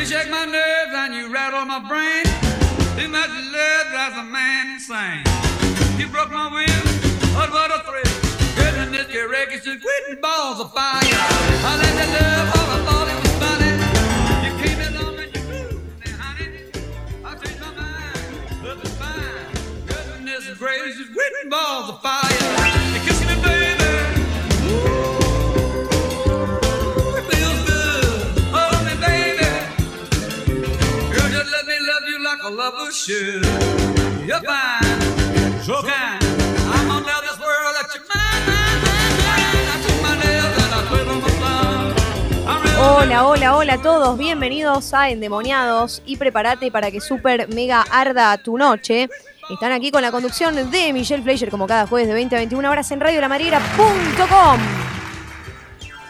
You shake my nerves and you rattle my brain. Too much love drives a man insane. You broke my will, but what a thrill. In this your wreckage just quitting balls of fire. I let that love, all thought it was funny. You along and you moved honey. I my mind, fine. Goodness gracious, balls of fire. Should. You're fine, so kind. I'm gonna tell this world that you're mine, mine, mine, mine. I took my nails and I twiddled my thumb. I'm real Hola, hola, hola a todos, bienvenidos a Endemoniados y prepárate para que super mega arda tu noche. Están aquí con la conducción de Michelle Fleischer como cada jueves de 20 a 21 horas en radiolamadriguera.com.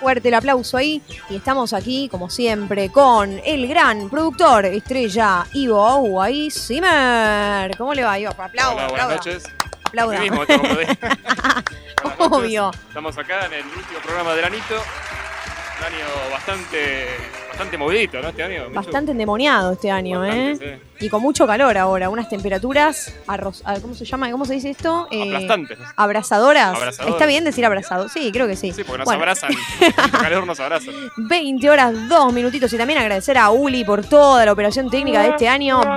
Fuerte el aplauso ahí y estamos aquí como siempre con el gran productor estrella Ivo Aguay Zimmer. ¿Cómo le va, Ivo? Aplauda, Hola, buenas aplauda. noches. Aplauda. Mismo, de- noches. Obvio. Estamos acá en el último programa del anito. Un año bastante, bastante movidito, ¿no? Este año. Bastante endemoniado este año, ¿eh? Sí. Y con mucho calor ahora, unas temperaturas arroz, ah, ¿cómo se llama? ¿Cómo se dice esto? Eh, Aplastantes. abrazadoras. Abrazadoras. ¿Está bien decir abrazado? Sí, creo que sí. Sí, porque nos Bueno, abrazan. El calor nos abrazan. 20 horas, 2 minutitos y también agradecer a Uli por toda la operación técnica de este año. ¡Vamos,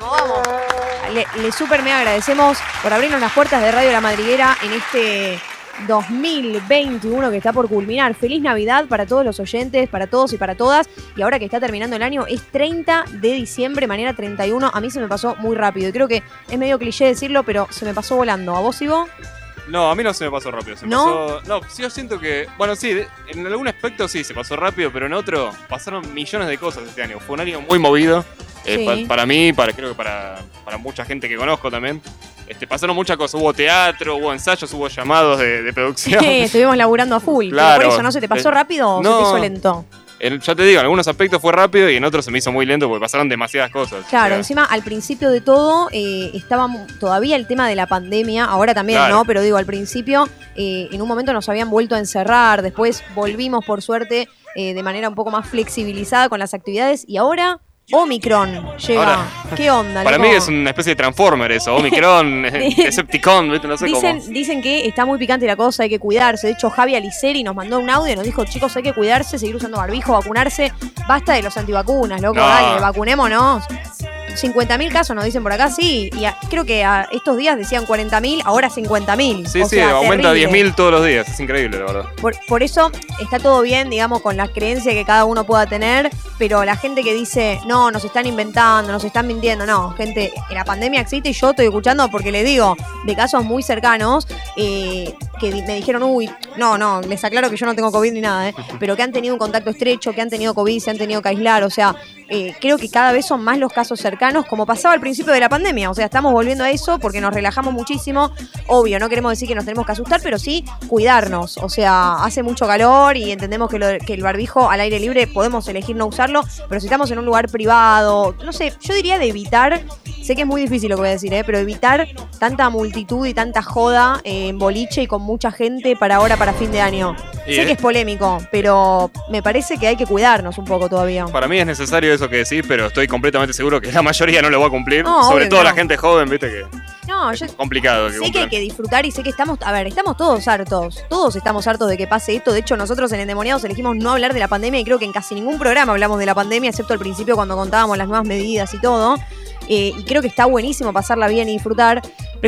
vamos! Le, le super me agradecemos por abrirnos las puertas de Radio La Madriguera en este 2021 que está por culminar. Feliz Navidad para todos los oyentes, para todos y para todas. Y ahora que está terminando el año, es 30 de diciembre, mañana 31. A mí se me pasó muy rápido y creo que es medio cliché decirlo, pero se me pasó volando. ¿A vos y vos? No, a mí no se me pasó rápido. Se ¿No? Pasó, no, sí, yo siento que. Bueno, sí, en algún aspecto sí se pasó rápido, pero en otro pasaron millones de cosas este año. Fue un año muy movido. eh, Sí. pa- para mí, para creo que para, para mucha gente que conozco también. Este, pasaron muchas cosas. Hubo teatro, hubo ensayos, hubo llamados de, de producción. Estuvimos laburando a full. pero Claro. por eso, ¿no se te pasó Eh, rápido o se te hizo lento? En- ya te digo, en algunos aspectos fue rápido y en otros se me hizo muy lento porque pasaron demasiadas cosas. Claro, O sea, encima al principio de todo eh, estaba todavía el tema de la pandemia, ahora también, Claro. ¿no? Pero digo, al principio eh, en un momento nos habían vuelto a encerrar, después volvimos por suerte eh, de manera un poco más flexibilizada con las actividades y ahora Omicron llega. Ahora, ¿Qué onda? Para loco? mí es una especie de Transformer eso, Omicron, Decepticon, no sé Dicen, cómo. dicen que está muy picante la cosa, hay que cuidarse. De hecho, Javi Aliceri nos mandó un audio y nos dijo, chicos, hay que cuidarse, seguir usando barbijo, vacunarse. Basta de los antivacunas, loco, No. dale, vacunémonos. 50.000 casos nos dicen por acá, sí. Y a- creo que a estos días decían 40.000, ahora 50.000. Sí, O sí, sea, aumenta a terrible. 10.000 todos los días, es increíble, la verdad. Por, por eso está todo bien, digamos, con la creencia que cada uno pueda tener, pero la gente que dice, no, nos están inventando, nos están mintiendo, no, gente, la pandemia existe y yo estoy escuchando porque le digo de casos muy cercanos eh, que me dijeron, uy, no, no, les aclaro que yo no tengo COVID ni nada, eh, pero que han tenido un contacto estrecho, que han tenido COVID, se han tenido que aislar, o sea, eh, creo que cada vez son más los casos cercanos, como pasaba al principio de la pandemia, o sea, estamos volviendo a eso porque nos relajamos muchísimo, obvio, no queremos decir que nos tenemos que asustar, pero sí cuidarnos, o sea, hace mucho calor y entendemos que, lo- que el barbijo al aire libre podemos elegir no usarlo, pero si estamos en un lugar privado, no sé, yo diría de evitar, sé que es muy difícil lo que voy a decir, ¿eh? pero evitar tanta multitud y tanta joda en boliche y con mucha gente para ahora, para fin de año. Y, sé que es polémico, pero me parece que hay que cuidarnos un poco todavía. Para mí es necesario eso que decís, pero estoy completamente seguro que la mayoría no lo va a cumplir. No, Sobre todo la gente joven, viste que No, yo complicado que sé que hay que disfrutar y sé que estamos, a ver, estamos todos hartos, todos estamos hartos de que pase esto, de hecho nosotros en Endemoniados elegimos no hablar de la pandemia y creo que en casi ningún programa hablamos de la pandemia, excepto al principio cuando contábamos las nuevas medidas y todo, Eh, y creo que está buenísimo pasarla bien y disfrutar,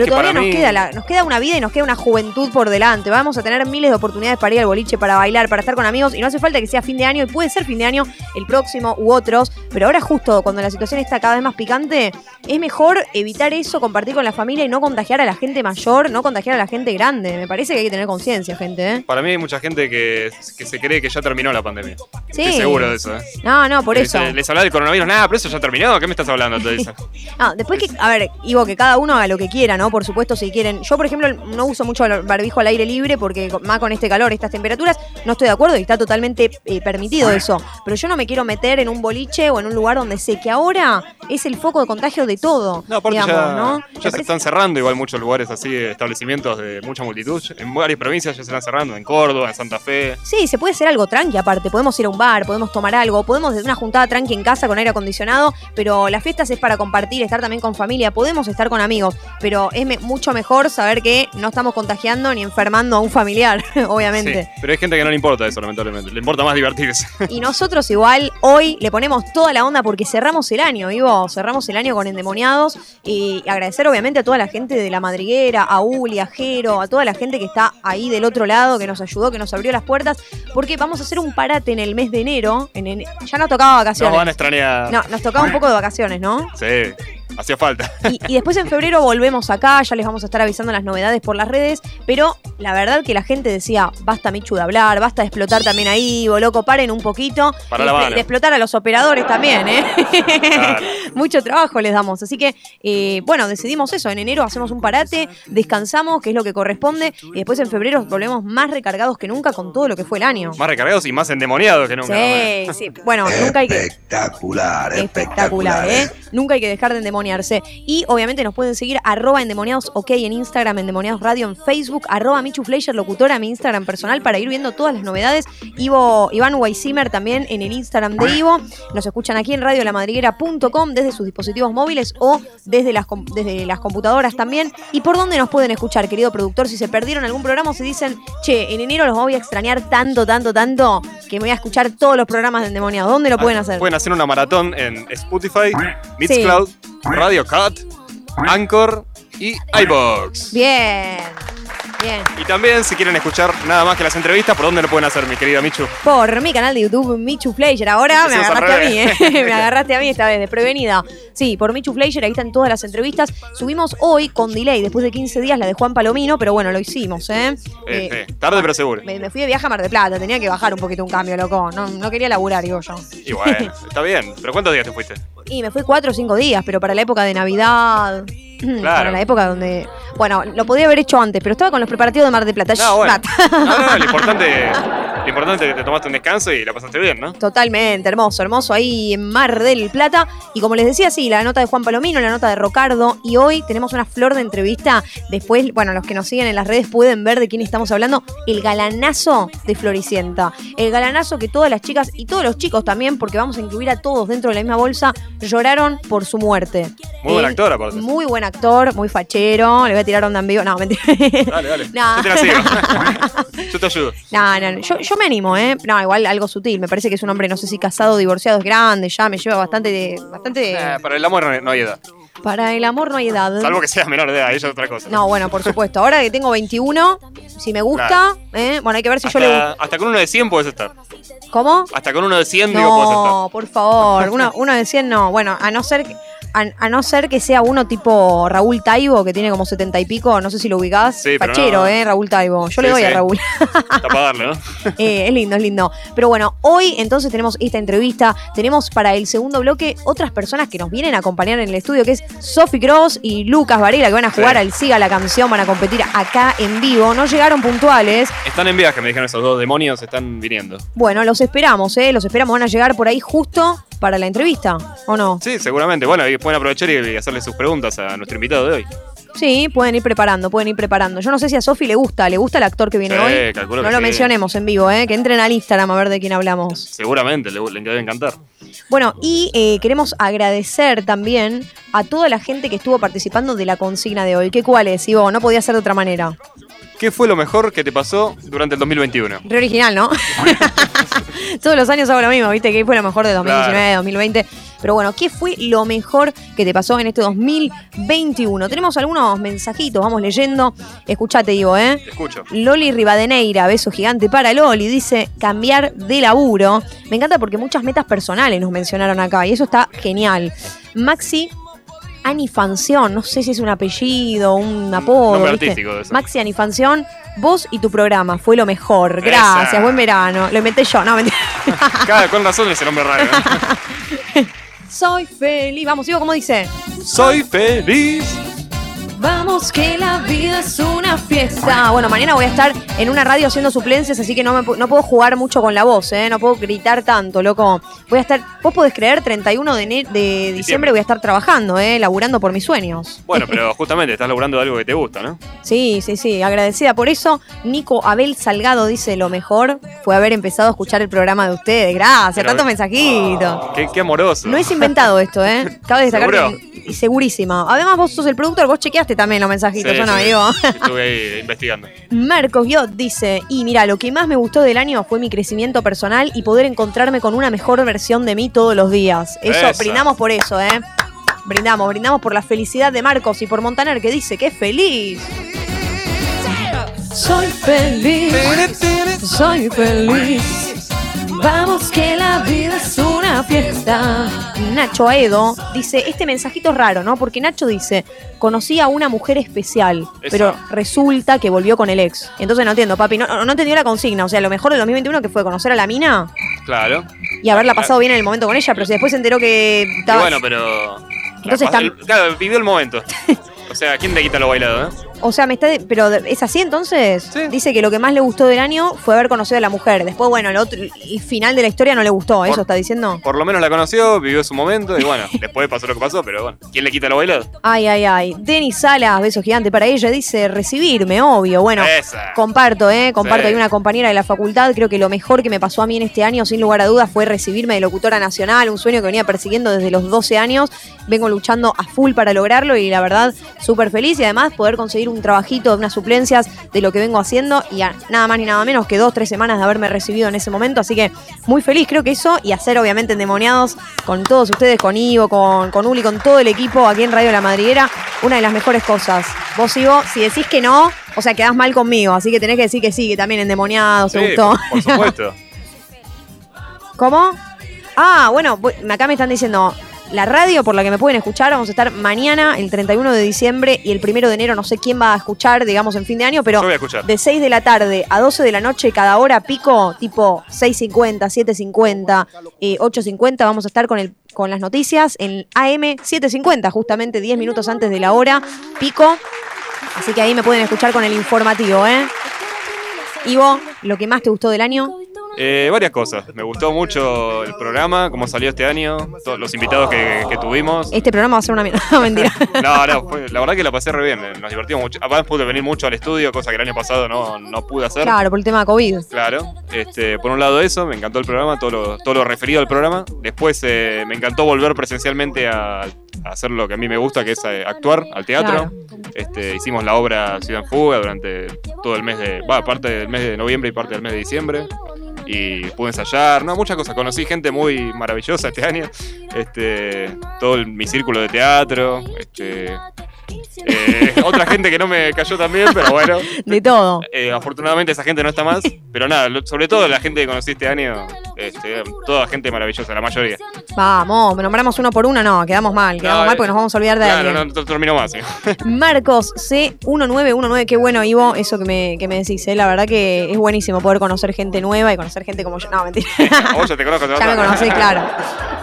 pero todavía nos, mí- queda la- nos queda una vida y nos queda una juventud por delante, vamos a tener miles de oportunidades para ir al boliche, para bailar, para estar con amigos, y no hace falta que sea fin de año, y puede ser fin de año el próximo u otros, pero ahora justo cuando la situación está cada vez más picante, es mejor evitar eso, compartir con la familia y no contagiar a la gente mayor, no contagiar a la gente grande. Me parece que hay que tener conciencia, gente. ¿eh? Para mí hay mucha gente que, que se cree que ya terminó la pandemia. Sí. Estoy seguro de eso. ¿eh? No, no, por eso. Les hablaba del coronavirus, nada, pero eso ya terminó. ¿Qué me estás hablando? Te dicen. No, después que, a ver, Ivo, que cada uno haga lo que quiera, ¿no? Por supuesto, si quieren. Yo, por ejemplo, no uso mucho el barbijo al aire libre porque más con este calor, estas temperaturas, no estoy de acuerdo y está totalmente eh, permitido eso. Pero yo no me quiero meter en un boliche o en un lugar donde sé que ahora es el foco de contagio de todo. No, aparte digamos, ya, ¿no? ya Me se parece- están cerrando igual muchos lugares así, establecimientos de mucha multitud. En varias provincias ya se están cerrando, en Córdoba, en Santa Fe. Sí, se puede hacer algo tranqui aparte. Podemos ir a un bar, podemos tomar algo, podemos hacer una juntada tranqui en casa con aire acondicionado, pero las fiestas es para compartir, estar también con familia, podemos estar con amigos, pero es me- mucho mejor saber que no estamos contagiando ni enfermando a un familiar, obviamente. Sí, pero hay gente que no le importa eso, lamentablemente. Le importa más divertirse. Y nosotros igual hoy le ponemos toda la onda porque cerramos el año, Ivo, cerramos el año con endemoniados y agradecer obviamente a toda la gente de la madriguera, a Uli, a Jero, a toda la gente que está ahí del otro lado, que nos ayudó, que nos abrió las puertas, porque vamos a hacer un parate en el mes de enero, en ene- ya nos tocaba Nos vacaciones. van a extrañar. No, nos tocaba un poco de vacaciones, ¿no? Sí, hacía falta. Y, y después en febrero volvemos acá, ya les vamos a estar avisando las novedades por las redes, pero la verdad que la gente decía, basta Michu de hablar, basta de explotar también ahí, loco, paren un poquito. Para Y la de, de explotar a los operadores también, ¿eh? Claro. Mucho trabajo les damos. Así que, eh, bueno, decidimos eso. En enero hacemos un parate, descansamos, que es lo que corresponde, y después en febrero volvemos más recargados que nunca con todo lo que fue el año. Más recargados y más endemoniados que nunca. Sí, sí. Bueno, nunca hay que. Espectacular, Espectacular, ¿eh? Nunca hay que dejar de endemoniarse. Y obviamente nos pueden seguir arroba endemoniados ok en Instagram, endemoniados radio en Facebook, arroba Michu Fleischer, locutora, mi Instagram personal, para ir viendo todas las novedades. Ivo, Iván Weissimer también en el Instagram de Ivo. Nos escuchan aquí en radiolamadriguera.com desde sus dispositivos móviles o desde las, desde las computadoras también. ¿Y por dónde nos pueden escuchar, querido productor? Si se perdieron algún programa o si dicen, che, en enero los voy a extrañar tanto, tanto, tanto, que me voy a escuchar todos los programas de endemoniados. ¿Dónde lo pueden hacer? Pueden hacer una maratón en Spotify, Mixcloud, Radio Cut, Anchor y iBox. Bien, bien. Y también, si quieren escuchar nada más que las entrevistas, ¿por dónde lo pueden hacer, mi querida Michu? Por mi canal de YouTube, Michu Fleischer. Ahora me agarraste a mí. ¿eh? me agarraste a mí esta vez, desprevenida. Sí, por Michu Fleischer, ahí están todas las entrevistas. Subimos hoy con delay, después de 15 días, la de Juan Palomino, pero bueno, lo hicimos, ¿eh? Eh, Eh, eh, tarde pero seguro. me, me fui de viaje a Mar de Plata, tenía que bajar un poquito un cambio, loco. No, no quería laburar, digo yo. Y bueno, está bien. ¿Pero cuántos días te fuiste? Y me fui cuatro o cinco días, pero para la época de Navidad. Para la época donde. Bueno, lo podía haber hecho antes, pero estaba con los preparativos de Mar de Plata. No, bueno. Shh, No, no, no, lo importante, lo importante es que te tomaste un descanso y la pasaste bien, ¿no? Totalmente, hermoso, hermoso ahí en Mar del Plata. Y como les decía, sí, la nota de Juan Palomino, la nota de Rocardo. Y hoy tenemos una flor de entrevista. Después, bueno, los que nos siguen en las redes pueden ver de quién estamos hablando. El galanazo de Floricienta. El galanazo que todas las chicas y todos los chicos también, porque vamos a incluir a todos dentro de la misma bolsa, lloraron por su muerte. Muy buen actor, aparte. Muy buen actor, muy fachero. Le voy a tirar onda en vivo. No, mentira. Dale, dale. No. Yo te la sigo. Yo te ayudo. No, no, no. Yo, yo me animo, ¿eh? No, igual algo sutil. Me parece que es un hombre, no sé si casado, divorciado, es grande, ya me lleva bastante de. Bastante Eh, para el amor no, no hay edad. Para el amor no hay edad. Salvo que seas menor de edad, eso es otra cosa. No, bueno, por supuesto. Ahora que tengo 21, si me gusta, Claro. ¿eh? bueno, hay que ver si yo le gusta. hasta con uno de 100 puedes estar. ¿Cómo? Hasta con uno de 100 digo puedes estar. No, por favor. Uno, uno de 100 no. Bueno, a no ser que. A, a no ser que sea uno tipo Raúl Taibo, que tiene como 70 y pico, no sé si lo ubicás. Sí, no. ¿eh? Raúl Taibo. Yo le Sí, doy a. Raúl. Está para darle, ¿no? Eh, es lindo, es lindo. Pero bueno, hoy entonces tenemos esta entrevista. Tenemos para el segundo bloque otras personas que nos vienen a acompañar en el estudio, que es Sophie Cross y Lucas Varela, que van a jugar al Siga la canción, van a competir acá en vivo. No llegaron puntuales. Están en viaje, me dijeron esos dos demonios, están viniendo. Bueno, los esperamos, ¿eh? Los esperamos. Van a llegar por ahí justo para la entrevista, ¿o no? Sí, seguramente. Bueno, y pueden aprovechar y hacerle sus preguntas a nuestro invitado de hoy. Sí, pueden ir preparando, pueden ir preparando. Yo no sé si a Sofi le gusta, ¿le gusta el actor que viene Sí, hoy? calculo No que lo sí. mencionemos en vivo, ¿eh? Que entren al Instagram a ver de quién hablamos. Seguramente, le, le debe encantar. Bueno, y eh, queremos agradecer también a toda la gente que estuvo participando de la consigna de hoy. ¿Qué cuál es, Ivo? No podía ser de otra manera. ¿Qué fue lo mejor que te pasó durante el 2021? Re original, ¿no? Todos los años hago lo mismo, ¿viste? ¿Qué fue lo mejor de 2019, Claro. 2020? Pero bueno, ¿qué fue lo mejor que te pasó en este 2021? Tenemos algunos mensajitos, vamos leyendo. Escuchate, Ivo, ¿eh? Escucho. Loli Rivadeneira, beso gigante para Loli, dice cambiar de laburo. Me encanta porque muchas metas personales nos mencionaron acá y eso está genial. Maxi Anifanción, no sé si es un apellido, un apodo. Nombre ¿viste? artístico de eso. Maxi Anifanción, vos y tu programa fue lo mejor. Gracias, Esa. buen verano. Lo inventé yo, no, mentira. Cada con razón ese nombre raro. ¿eh? Soy feliz. Vamos, Ivo, ¿cómo dice? Soy feliz. Vamos que la vida es una fiesta. Bueno, mañana voy a estar en una radio haciendo suplencias, así que no, me, no puedo jugar mucho con la voz, ¿eh? No puedo gritar tanto, loco. Voy a estar, vos podés creer, 31 de, de diciembre voy a estar trabajando, ¿eh? Laburando por mis sueños. Bueno, pero justamente estás logrando algo que te gusta, ¿no? Sí, sí, sí, agradecida por eso. Nico Abel Salgado dice, lo mejor fue haber empezado a escuchar el programa de ustedes. Gracias, Pero- tantos mensajitos. Qué, qué amoroso. No es inventado esto, ¿eh? Cabe destacar ¿Seguro? que y segurísima. Además, vos sos el productor, vos chequeaste también los mensajitos, Sí, yo no sí. digo. Estuve ahí investigando. Marcos Guiot dice, y mira, lo que más me gustó del año fue mi crecimiento personal y poder encontrarme con una mejor versión de mí todos los días. Eso, Esa. brindamos por eso, ¿eh? Brindamos, brindamos por la felicidad de Marcos y por Montaner que dice que es feliz. Soy feliz, soy feliz. Vamos que la vida es una fiesta. Nacho Aedo dice, este mensajito es raro, ¿no? Porque Nacho dice, conocí a una mujer especial, Esa. pero resulta que volvió con el ex. Entonces no entiendo, papi, no, no entendió la consigna. O sea, lo mejor del 2021 que fue conocer a la mina Claro. y haberla pasado bien en el momento con ella, pero si después se enteró que Y estaba... bueno, pero. Entonces Claro, vivió el momento. O sea, ¿quién te quita lo bailado, eh? O sea, me está. de- pero es así entonces. Sí. Dice que lo que más le gustó del año fue haber conocido a la mujer. Después, bueno, el otro, el final de la historia no le gustó. ¿Eso está diciendo? Por lo menos la conoció, vivió su momento y bueno, después pasó lo que pasó, pero bueno, ¿quién le quita lo bailado? Ay, ay, ay. Denis Salas, beso gigante para ella. Dice recibirme, obvio. Bueno, Esa. comparto, ¿eh? Comparto. Sí. Hay una compañera de la facultad. Creo que lo mejor que me pasó a mí en este año, sin lugar a dudas, fue recibirme de locutora nacional. Un sueño que venía persiguiendo desde los 12 años. Vengo luchando a full para lograrlo y la verdad, súper feliz. Y además, poder conseguir un trabajito de unas suplencias de lo que vengo haciendo. Y a nada más ni nada menos que dos, tres semanas de haberme recibido en ese momento. Así que muy feliz, creo que eso. Y hacer, obviamente, endemoniados con todos ustedes, con Ivo, con, con Uli, con todo el equipo aquí en Radio La Madriguera. Una de las mejores cosas. Vos, Ivo, si decís que no, o sea, quedás mal conmigo. Así que tenés que decir que sí, que también endemoniado, se gustó. por supuesto. ¿Cómo? Ah, bueno, bu- acá me están diciendo. La radio por la que me pueden escuchar, vamos a estar mañana, el 31 de diciembre y el 1 de enero, no sé quién va a escuchar, digamos, en fin de año, pero voy a escuchar. de 6 de la tarde a 12 de la noche, cada hora pico, tipo 6.50, 7.50, eh, 8.50, vamos a estar con, el, con las noticias en AM 7.50, justamente 10 minutos antes de la hora, pico. Así que ahí me pueden escuchar con el informativo, ¿eh? Ivo, lo que más te gustó del año. Eh, varias cosas. Me gustó mucho el programa, cómo salió este año, todos los invitados que, que tuvimos. Este programa va a ser una mierda, no, mentira. No, no, fue- la verdad que la pasé re bien, nos divertimos mucho. Además pude venir mucho al estudio, cosa que el año pasado no, no pude hacer. Claro, por el tema de COVID. Claro, este, por un lado eso, me encantó el programa, todo lo, todo lo referido al programa. Después eh, me encantó volver presencialmente a, a hacer lo que a mí me gusta, que es eh, actuar al teatro. Este, hicimos la obra Ciudad en Fuga durante todo el mes de, va, parte del mes de noviembre y parte del mes de diciembre. Y pude ensayar, no, muchas cosas. Conocí gente muy maravillosa este año. Este, todo el- mi círculo de teatro. Este, eh, otra gente que no me cayó también, pero bueno. De todo. Eh, afortunadamente esa gente no está más, pero nada, sobre todo la gente que conocí este año, este, toda gente maravillosa, la mayoría. Vamos, nombramos uno por uno, no, quedamos mal, quedamos No, mal porque nos vamos a olvidar de Claro, alguien. no, no termino más. ¿eh? Marcos C1919, qué bueno, Ivo, eso que me, que me decís, ¿eh? la verdad que es buenísimo poder conocer gente nueva y conocer gente como yo. No, mentira. Vos ya te conozco, te ya me conocés, claro.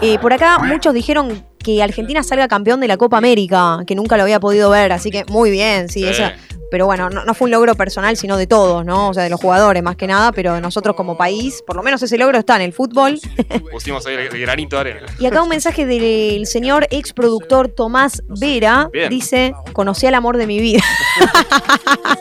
Eh, por acá muchos dijeron que Argentina salga campeón de la Copa América, que nunca lo había podido ver, así que muy bien, sí, Sí. esa- pero bueno, no, no fue un logro personal, sino de todos, ¿no? O sea, de los jugadores más que nada, pero de nosotros como país, por lo menos ese logro está en el fútbol. Pusimos ahí el, granito de arena. Y acá un mensaje del señor ex productor Tomás Vera. Bien. Dice, conocí al amor de mi vida.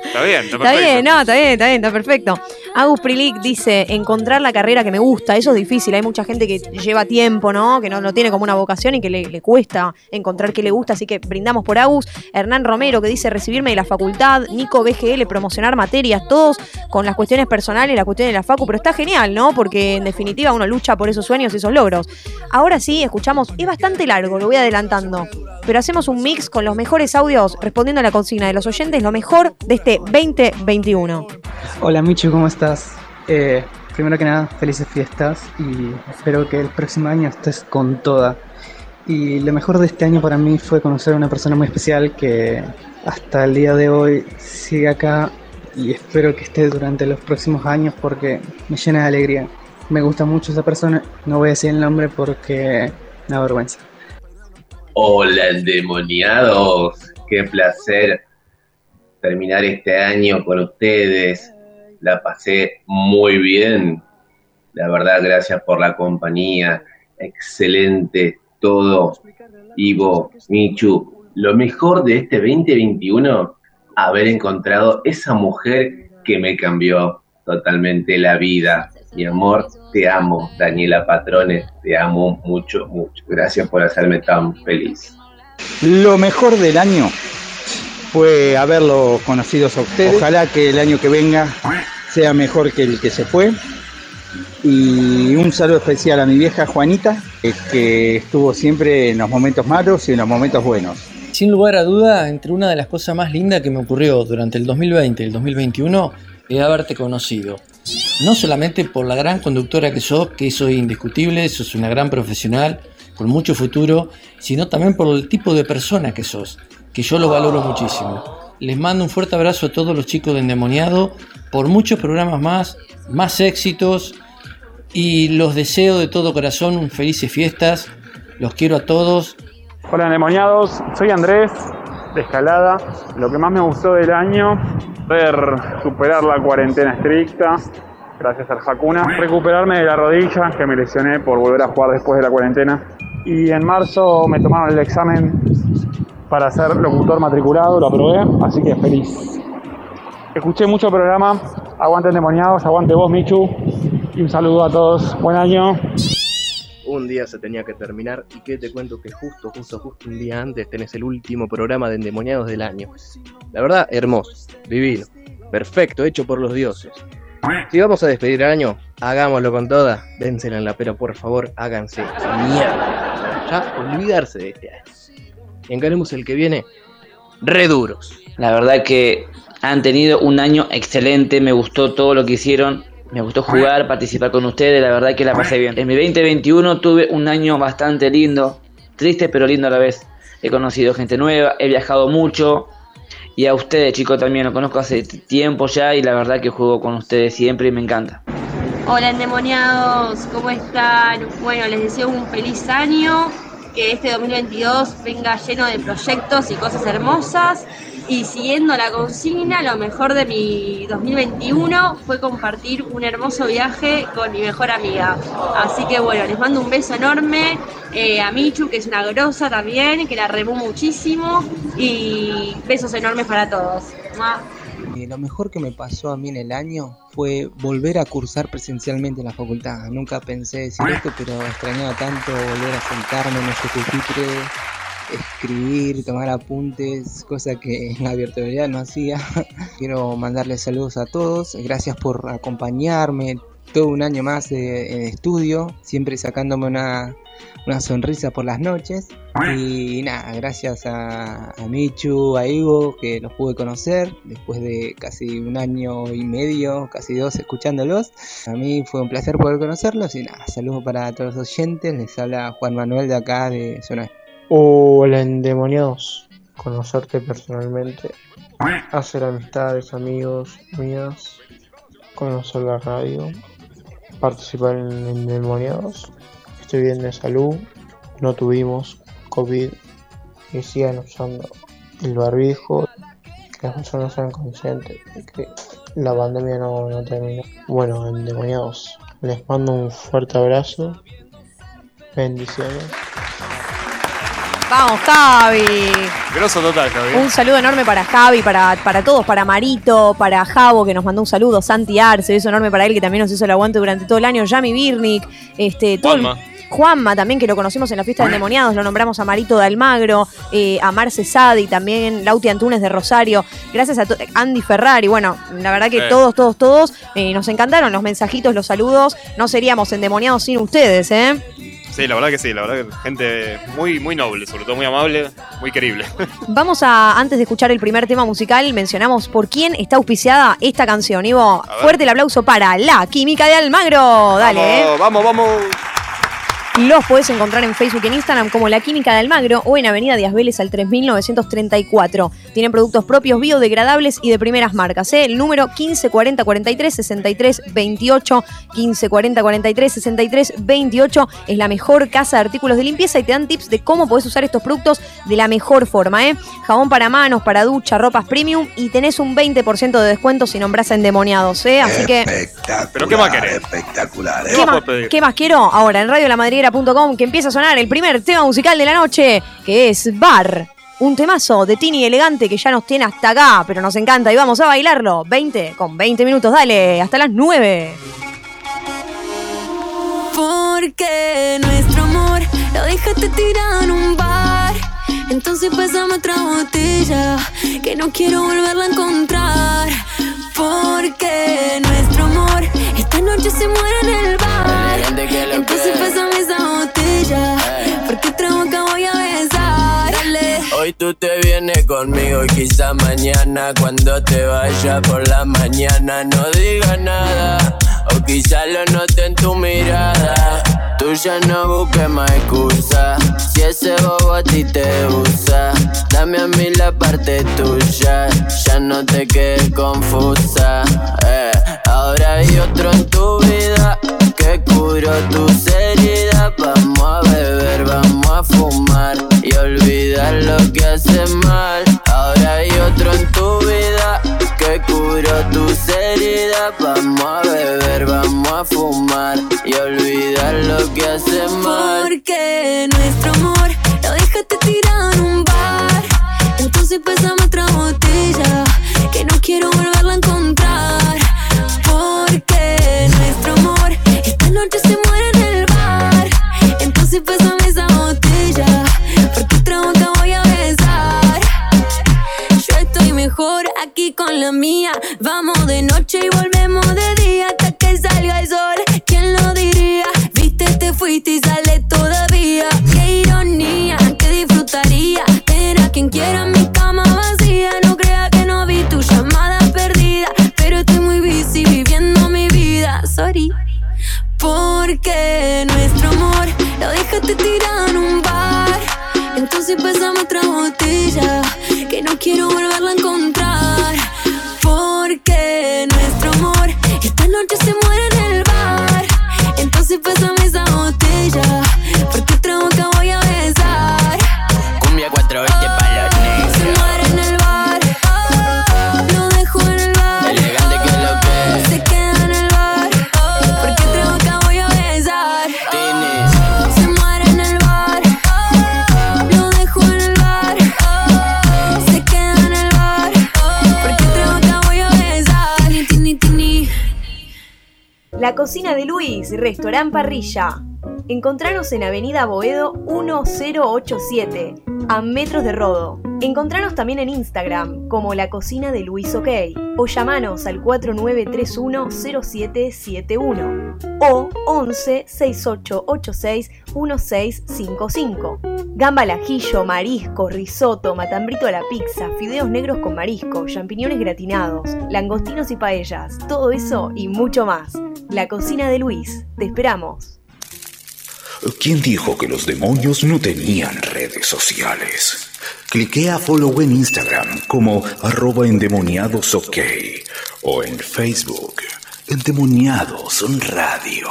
Está bien, está Está perfecto. bien, no, está bien, está bien, está perfecto. Agus Prilic dice, encontrar la carrera que me gusta, eso es difícil, hay mucha gente que lleva tiempo, ¿no? Que no lo tiene como una vocación y que le, cuesta encontrar qué le gusta, así que brindamos por Agus. Hernán Romero que dice recibirme de la facultad, Nico BGL, promocionar materias, todos con las cuestiones personales, las cuestiones de la facu, pero está genial, ¿no? Porque en definitiva uno lucha por esos sueños y esos logros. Ahora sí, escuchamos, es bastante largo, lo voy adelantando, pero hacemos un mix con los mejores audios respondiendo a la consigna de los oyentes, lo mejor de este 2021. Hola Michu, ¿cómo estás? Eh, primero que nada, felices fiestas y espero que el próximo año estés con toda. Y lo mejor de este año para mí fue conocer a una persona muy especial que hasta el día de hoy sigue acá y espero que esté durante los próximos años porque me llena de alegría. Me gusta mucho esa persona, no voy a decir el nombre porque me da vergüenza. Hola endemoniados, qué placer terminar este año con ustedes. La pasé muy bien. La verdad, gracias por la compañía. Excelente todo. Ivo, Michu, lo mejor de este 2021, haber encontrado esa mujer que me cambió totalmente la vida. Mi amor, te amo, Daniela Patrones, te amo mucho, mucho. Gracias por hacerme tan feliz. Lo mejor del año fue haberlo conocido a ustedes. Ojalá que el año que venga sea mejor que el que se fue. Y un saludo especial a mi vieja Juanita, que estuvo siempre en los momentos malos y en los momentos buenos. Sin lugar a duda, entre una de las cosas más lindas que me ocurrió durante el 2020 y el 2021 es haberte conocido. No solamente por la gran conductora que sos, que eso es indiscutible, sos una gran profesional, con mucho futuro, sino también por el tipo de persona que sos, que yo lo valoro muchísimo. Les mando un fuerte abrazo a todos los chicos de Endemoniado, por muchos programas más, más éxitos, y los deseo de todo corazón felices fiestas. Los quiero a todos. Hola endemoniados, soy Andrés de Escalada. Lo que más me gustó del año, ver superar la cuarentena estricta, gracias al Hakuna, recuperarme de la rodilla que me lesioné por volver a jugar después de la cuarentena. Y en marzo me tomaron el examen para ser locutor matriculado, lo aprobé, así que feliz. Escuché mucho programa, aguante endemoniados, aguante vos Michu, y un saludo a todos. Buen año. Un día se tenía que terminar y que te cuento que justo, justo, justo un día antes tenés el último programa de Endemoniados del año. La verdad, hermoso, divino, perfecto, hecho por los dioses. Si vamos a despedir el año, hagámoslo con toda. Dénsela en la pero por favor, háganse mierda. Ya olvidarse de este año. Encaremos el que viene re duros. La verdad que han tenido un año excelente, me gustó todo lo que hicieron. Me gustó jugar, participar con ustedes, la verdad que la pasé bien. En mi 2021 tuve un año bastante lindo, triste pero lindo a la vez. He conocido gente nueva, he viajado mucho y a ustedes chicos también, lo conozco hace tiempo ya y la verdad que juego con ustedes siempre y me encanta. Hola endemoniados, ¿cómo están? Bueno, les deseo un feliz año, que este 2022 venga lleno de proyectos y cosas hermosas y siguiendo la consigna, lo mejor de mi 2021 fue compartir un hermoso viaje con mi mejor amiga. Así que bueno, les mando un beso enorme eh, a Michu, que es una grosa también, que la remó muchísimo. Y besos enormes para todos. Lo mejor que me pasó a mí en el año fue volver a cursar presencialmente en la facultad. Nunca pensé decir esto, pero extrañaba tanto volver a sentarme en ese pupitre escribir, tomar apuntes, cosa que en la virtualidad no hacía. Quiero mandarles saludos a todos, gracias por acompañarme todo un año más en estudio, siempre sacándome una, una sonrisa por las noches. Y nada, gracias a, Michu, a Ivo, que los pude conocer después de casi un año y medio, casi dos, escuchándolos. A mí fue un placer poder conocerlos y nada, saludos para todos los oyentes. Les habla Juan Manuel de acá de Zona Hola endemoniados, conocerte personalmente, hacer amistades, amigos, mías, conocer la radio, participar en endemoniados, estoy bien de salud, no tuvimos COVID y sigan usando el barbijo, que las personas sean conscientes de que la pandemia no, no termina. Bueno, endemoniados, les mando un fuerte abrazo, bendiciones. Vamos, Javi. Grosso total, Javi. Un saludo enorme para Javi, para, para todos, para Marito, para Javo, que nos mandó un saludo, Santi Arce, beso enorme para él, que también nos hizo el aguante durante todo el año, Yami Birnik, este, todo el- Juanma. También, que lo conocimos en la fiesta de endemoniados, lo nombramos a Marito de Almagro, eh, a Marce Sadi, también Lauti Antunes de Rosario, gracias a Andy Ferrari, bueno, la verdad que todos, todos, todos eh, nos encantaron los mensajitos, los saludos, no seríamos endemoniados sin ustedes, ¿eh? Sí, la verdad que sí, la verdad que gente muy, muy noble, sobre todo muy amable, muy querible. Vamos a, antes de escuchar el primer tema musical, mencionamos por quién está auspiciada esta canción. Ivo, fuerte el aplauso para La Química de Almagro. Dale, ¿eh? Vamos, vamos. Los podés encontrar en Facebook y en Instagram como La Química de Almagro o en Avenida Díaz Vélez al 3934. Tienen productos propios biodegradables y de primeras marcas. ¿eh? El número 1540 43 63 28 1540 43 63 28 es la mejor casa de artículos de limpieza y te dan tips de cómo podés usar estos productos de la mejor forma. ¿eh? Jabón para manos, para ducha, ropas premium y tenés un 20% de descuento si nombras a endemoniados. ¿eh? Así que ¿Pero qué más querés? Espectacular. ¿Qué más, qué más quiero? Ahora en radiolamadriguera.com que empieza a sonar el primer tema musical de la noche, que es Bar. Un temazo de Tini elegante que ya nos tiene hasta acá, pero nos encanta y vamos a bailarlo. 20 con 20 minutos, dale, hasta las 9. Porque nuestro amor lo dejaste tirado en un bar. Entonces pasamos otra botella que no quiero volverla a encontrar. Porque nuestro amor esta noche se muere en el bar. Entonces pásame esa botella. Porque otra boca voy a besar. Dale. Hoy tú te vienes conmigo y quizá mañana cuando te vaya por la mañana no digas nada. O quizá lo note en tu mirada. Tú ya no busques más excusa. Si ese bobo a ti te usa, dame a mí la parte tuya. Ya no te quedes confusa. eh. Ahora hay otro en tu vida que curó tus heridas. Vamos a beber, vamos a fumar y olvidar lo que hace mal. Ahora hay otro en tu vida que curó tus heridas. Vamos a beber, vamos a fumar y olvidar lo que hace mal. Porque nuestro amor lo dejaste tirado en un bar. Entonces pasamos con la mía. Vamos de noche y volvemos de día hasta que salga el sol. ¿Quién lo diría? Viste, te fuiste y sale todavía. Qué ironía, que disfrutaría. Tener a quien quiera mi cama vacía. No crea que no vi tu llamada perdida. Pero estoy muy busy viviendo mi vida. Sorry. Porque nuestro amor lo dejaste tirado en un bar. Entonces pasamos otra botella que no quiero volverla a La cocina de Luis, restaurant parrilla. Encontranos en Avenida Boedo 1087, a metros de Rodo. Encontranos también en Instagram como La Cocina de Luis OK o llamanos al 4931 0771 o 11 6886 1655. Gamba al ajillo, marisco, risotto, matambrito a la pizza, fideos negros con marisco, champiñones gratinados, langostinos y paellas, todo eso y mucho más. La Cocina de Luis, te esperamos. ¿Quién dijo que los demonios no tenían redes sociales? Cliquea follow en Instagram como arroba endemoniadosok o en Facebook Endemoniados Radio.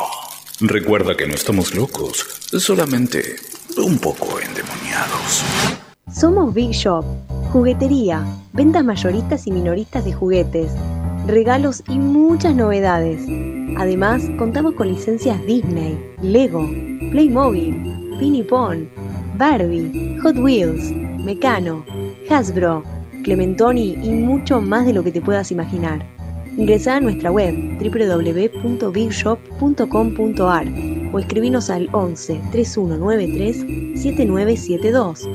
Recuerda que no estamos locos, solamente un poco endemoniados. Somos Big Shop, juguetería, ventas mayoristas y minoristas de juguetes, regalos y muchas novedades. Además, contamos con licencias Disney, Lego, Playmobil, Pinipon, Barbie, Hot Wheels, Mecano, Hasbro, Clementoni y mucho más de lo que te puedas imaginar. Ingresá a nuestra web www.bigshop.com.ar o escribinos al 11 3193 7972.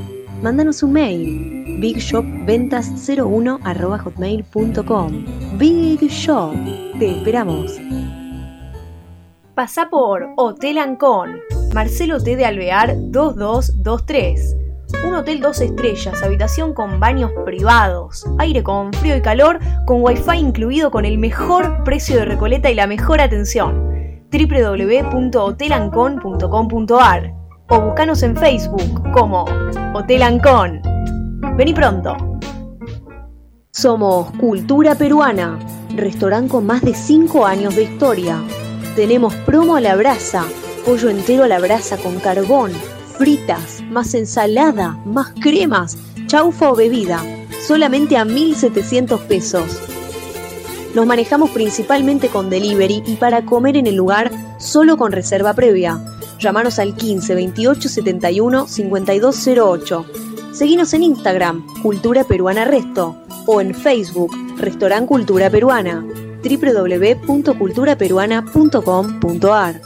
Mándanos un mail bigshopventas01 Big Shop, te esperamos. Pasá por Hotel Ancon, Marcelo T. de Alvear 2223. Un hotel dos estrellas, habitación con baños privados, aire con frío y calor, con wifi incluido con el mejor precio de Recoleta y la mejor atención. www.hotelancon.com.ar o buscanos en Facebook como Hotel Ancon. Vení pronto. Somos Cultura Peruana, restaurante con más de 5 años de historia. Tenemos promo a la brasa, pollo entero a la brasa con carbón, fritas, más ensalada, más cremas, chaufa o bebida, solamente a 1.700 pesos. Nos manejamos principalmente con delivery y para comer en el lugar solo con reserva previa. Llámanos al 15 28 71 5208. Seguinos en Instagram, Cultura Peruana Resto, o en Facebook, Restaurant Cultura Peruana, www.culturaperuana.com.ar.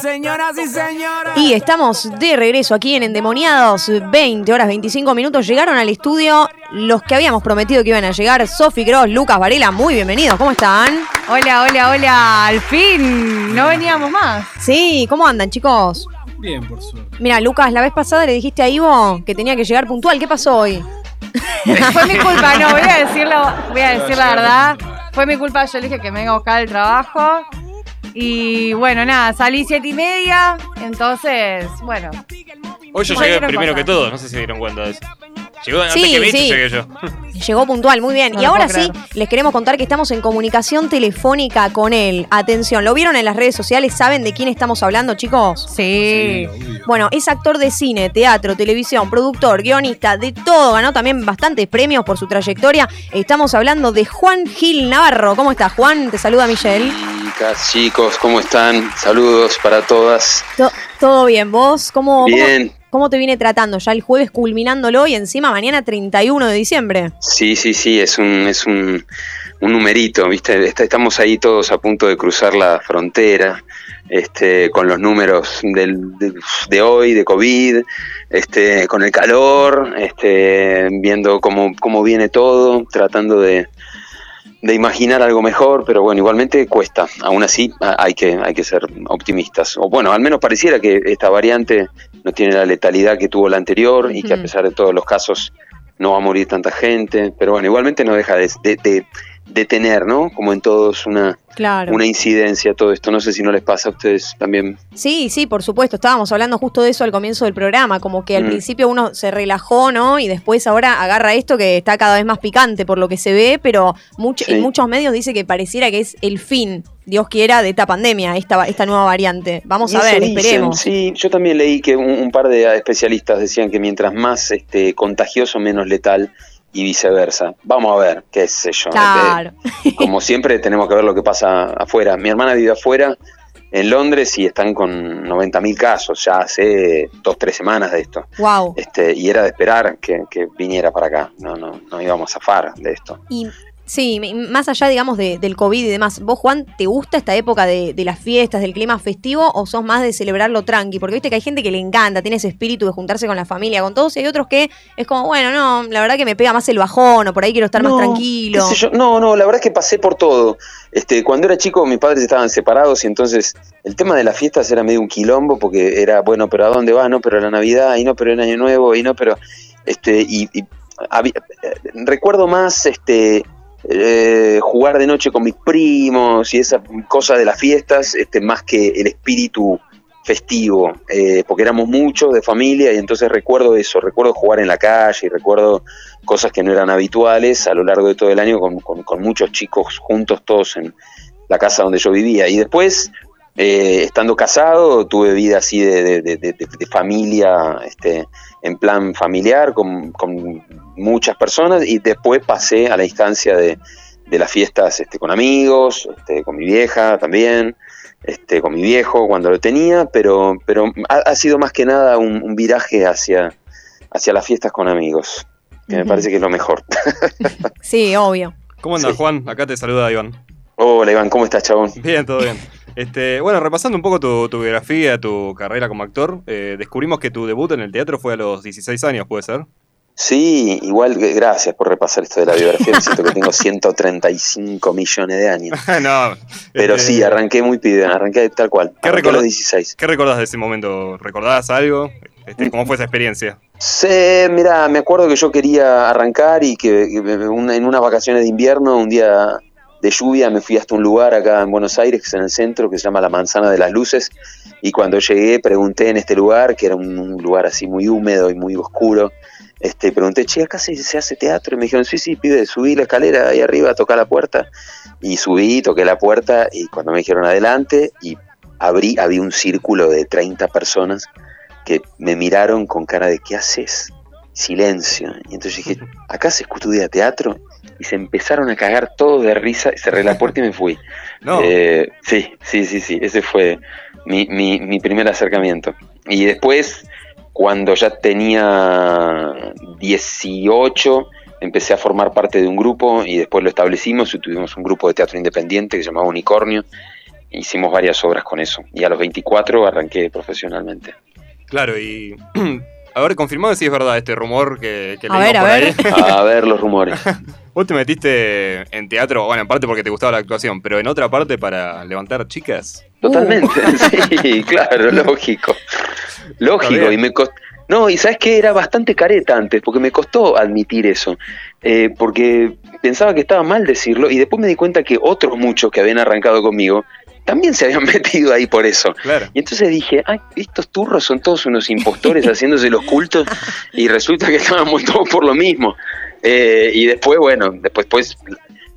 Señoras y señores. Y estamos de regreso aquí en Endemoniados, 20 horas 25 minutos. Llegaron al estudio los que habíamos prometido que iban a llegar, Sofi Gross, Lucas Varela, muy bienvenidos, ¿cómo están? Hola, hola, hola, al fin, no veníamos más. Sí, ¿cómo andan chicos? Bien, por suerte. Mira, Lucas, la vez pasada le dijiste a Ivo que tenía que llegar puntual, ¿qué pasó hoy? Fue mi culpa, no, voy a decirlo, voy a decir la verdad. Fue mi culpa, yo le dije que me venga a buscar el trabajo. Y bueno, nada, salí siete y media, entonces, bueno. Hoy yo llegué primero que todos, no sé si se dieron cuenta de eso. Llegó antes Sí, que Mitch, sí. llegué yo. Llegó puntual, muy bien. No y ahora sí, les queremos contar que estamos en comunicación telefónica con él. Atención, ¿lo vieron en las redes sociales? ¿Saben de quién estamos hablando, chicos? Sí. Bueno, es actor de cine, teatro, televisión, productor, guionista, de todo. Ganó también bastantes premios por su trayectoria. Estamos hablando de Juan Gil Navarro. ¿Cómo estás, Juan? Te saluda Michelle. Chicas, chicos, ¿cómo están? Saludos para todas. To- ¿Todo bien? ¿Vos? ¿Cómo, cómo- Bien. ¿Cómo te viene tratando? Ya el jueves culminándolo y encima mañana 31 de diciembre. Sí, sí, sí, es un, es un, un numerito, ¿viste? Est- Estamos ahí todos a punto de cruzar la frontera, este, con los números del, de, de hoy, de COVID, este, con el calor, este, viendo cómo, cómo viene todo, tratando de, de imaginar algo mejor, pero bueno, igualmente cuesta. Aún así, hay que, hay que ser optimistas. O bueno, al menos pareciera que esta variante no tiene la letalidad que tuvo la anterior y que a pesar de todos los casos no va a morir tanta gente. Pero bueno, igualmente no deja de, de- de- de tener, ¿no? Como en todos, una, Claro. una incidencia todo esto. No sé si no les pasa a ustedes también. Sí, sí, por supuesto. Estábamos hablando justo de eso al comienzo del programa, como que al Mm. principio uno se relajó, ¿no? Y después ahora agarra esto que está cada vez más picante por lo que se ve, pero much- Sí. en muchos medios dice que pareciera que es el fin, Dios quiera, de esta pandemia, esta, esta nueva variante. Vamos Y a ver, dicen, esperemos. Sí, yo también leí que un, un par de especialistas decían que mientras más este, contagioso, menos letal y viceversa. Vamos a ver, qué sé yo. Claro. Eh, Como siempre tenemos que ver lo que pasa afuera. Mi hermana vive afuera, en Londres, y están con 90.000 casos, ya hace dos, tres semanas de esto. Wow. Este, y era de esperar que, que viniera para acá. No, no, no íbamos a zafar de esto. Y sí, más allá, digamos, de- del COVID y demás, ¿vos, Juan, te gusta esta época de, de las fiestas, del clima festivo, o sos más de celebrarlo tranqui? Porque viste que hay gente que le encanta, tiene ese espíritu de juntarse con la familia, con todos, y hay otros que es como, bueno, no, la verdad que me pega más el bajón, o por ahí quiero estar más tranquilo. qué sé yo. No, no, la verdad es que pasé por todo. Este, cuando era chico mis padres estaban separados y entonces el tema de las fiestas era medio un quilombo porque era, bueno, pero ¿a dónde va? No, pero la Navidad, y no, pero el Año Nuevo, y no, pero... Este, y, y había- eh, recuerdo más este, eh, jugar de noche con mis primos y esa cosa de las fiestas, este, más que el espíritu festivo, eh, porque éramos muchos de familia y entonces recuerdo eso, recuerdo jugar en la calle y recuerdo cosas que no eran habituales a lo largo de todo el año con, muchos chicos juntos todos en la casa donde yo vivía. Y después, eh, estando casado, tuve vida así de, de- de- de- de familia, este, en plan familiar, con, con muchas personas y después pasé a la instancia de, de las fiestas este, con amigos, este, con mi vieja también este, con mi viejo cuando lo tenía, pero, pero ha, ha sido más que nada un, un viraje hacia, hacia las fiestas con amigos, que me parece que es lo mejor. Sí, obvio. ¿Cómo andas, Sí. Juan? Acá te saluda Iván. Hola Iván, ¿cómo estás, chabón? Bien, todo bien. Este, bueno, repasando un poco tu, tu biografía, tu carrera como actor, eh, descubrimos que tu debut en el teatro fue a los 16 años, ¿puede ser? Sí, igual, gracias por repasar esto de la biografía, siento que tengo 135 millones de años. no. Pero este, sí, arranqué muy pibe, arranqué tal cual, ¿Qué los recordás? 16. ¿Qué recordás de ese momento? ¿Recordás algo? Este, ¿Cómo fue esa experiencia? Sí, mira, me acuerdo que yo quería arrancar y que, que una- en unas vacaciones de invierno un día de lluvia me fui hasta un lugar acá en Buenos Aires, que es en el centro, que se llama La Manzana de las Luces, y cuando llegué pregunté en este lugar, que era un, un lugar así muy húmedo y muy oscuro, este, pregunté, che, acá se, se hace teatro, y me dijeron, sí, sí, pibe, subí la escalera ahí arriba, toca la puerta, y subí, toqué la puerta, y cuando me dijeron adelante, y abrí, había un círculo de 30 personas que me miraron con cara de, ¿qué haces? Silencio. Y entonces dije, acá se estudia teatro, y se empezaron a cagar todos de risa, cerré la puerta y me fui. No. Eh, sí, sí, sí, sí, ese fue mi, mi, mi primer acercamiento. Y después, cuando ya tenía 18, empecé a formar parte de un grupo y después lo establecimos y tuvimos un grupo de teatro independiente que se llamaba Unicornio. Hicimos varias obras con eso. Y a los 24 arranqué profesionalmente. Claro, y. A ver, confirmado si es verdad este rumor que, que A leímos ver, a por ver. ahí. A ver los rumores. Vos te metiste en teatro, bueno, en parte porque te gustaba la actuación, pero en otra parte para levantar chicas. Totalmente, sí, claro, lógico. Lógico, y me costó. No, y sabes que era bastante careta antes, porque me costó admitir eso. Eh, porque pensaba que estaba mal decirlo, y después me di cuenta que otros muchos que habían arrancado conmigo también se habían metido ahí por eso. Claro. Y entonces dije, ay, estos turros son todos unos impostores haciéndose los cultos, y resulta que estábamos todos por lo mismo. Eh, y después, bueno, después pues,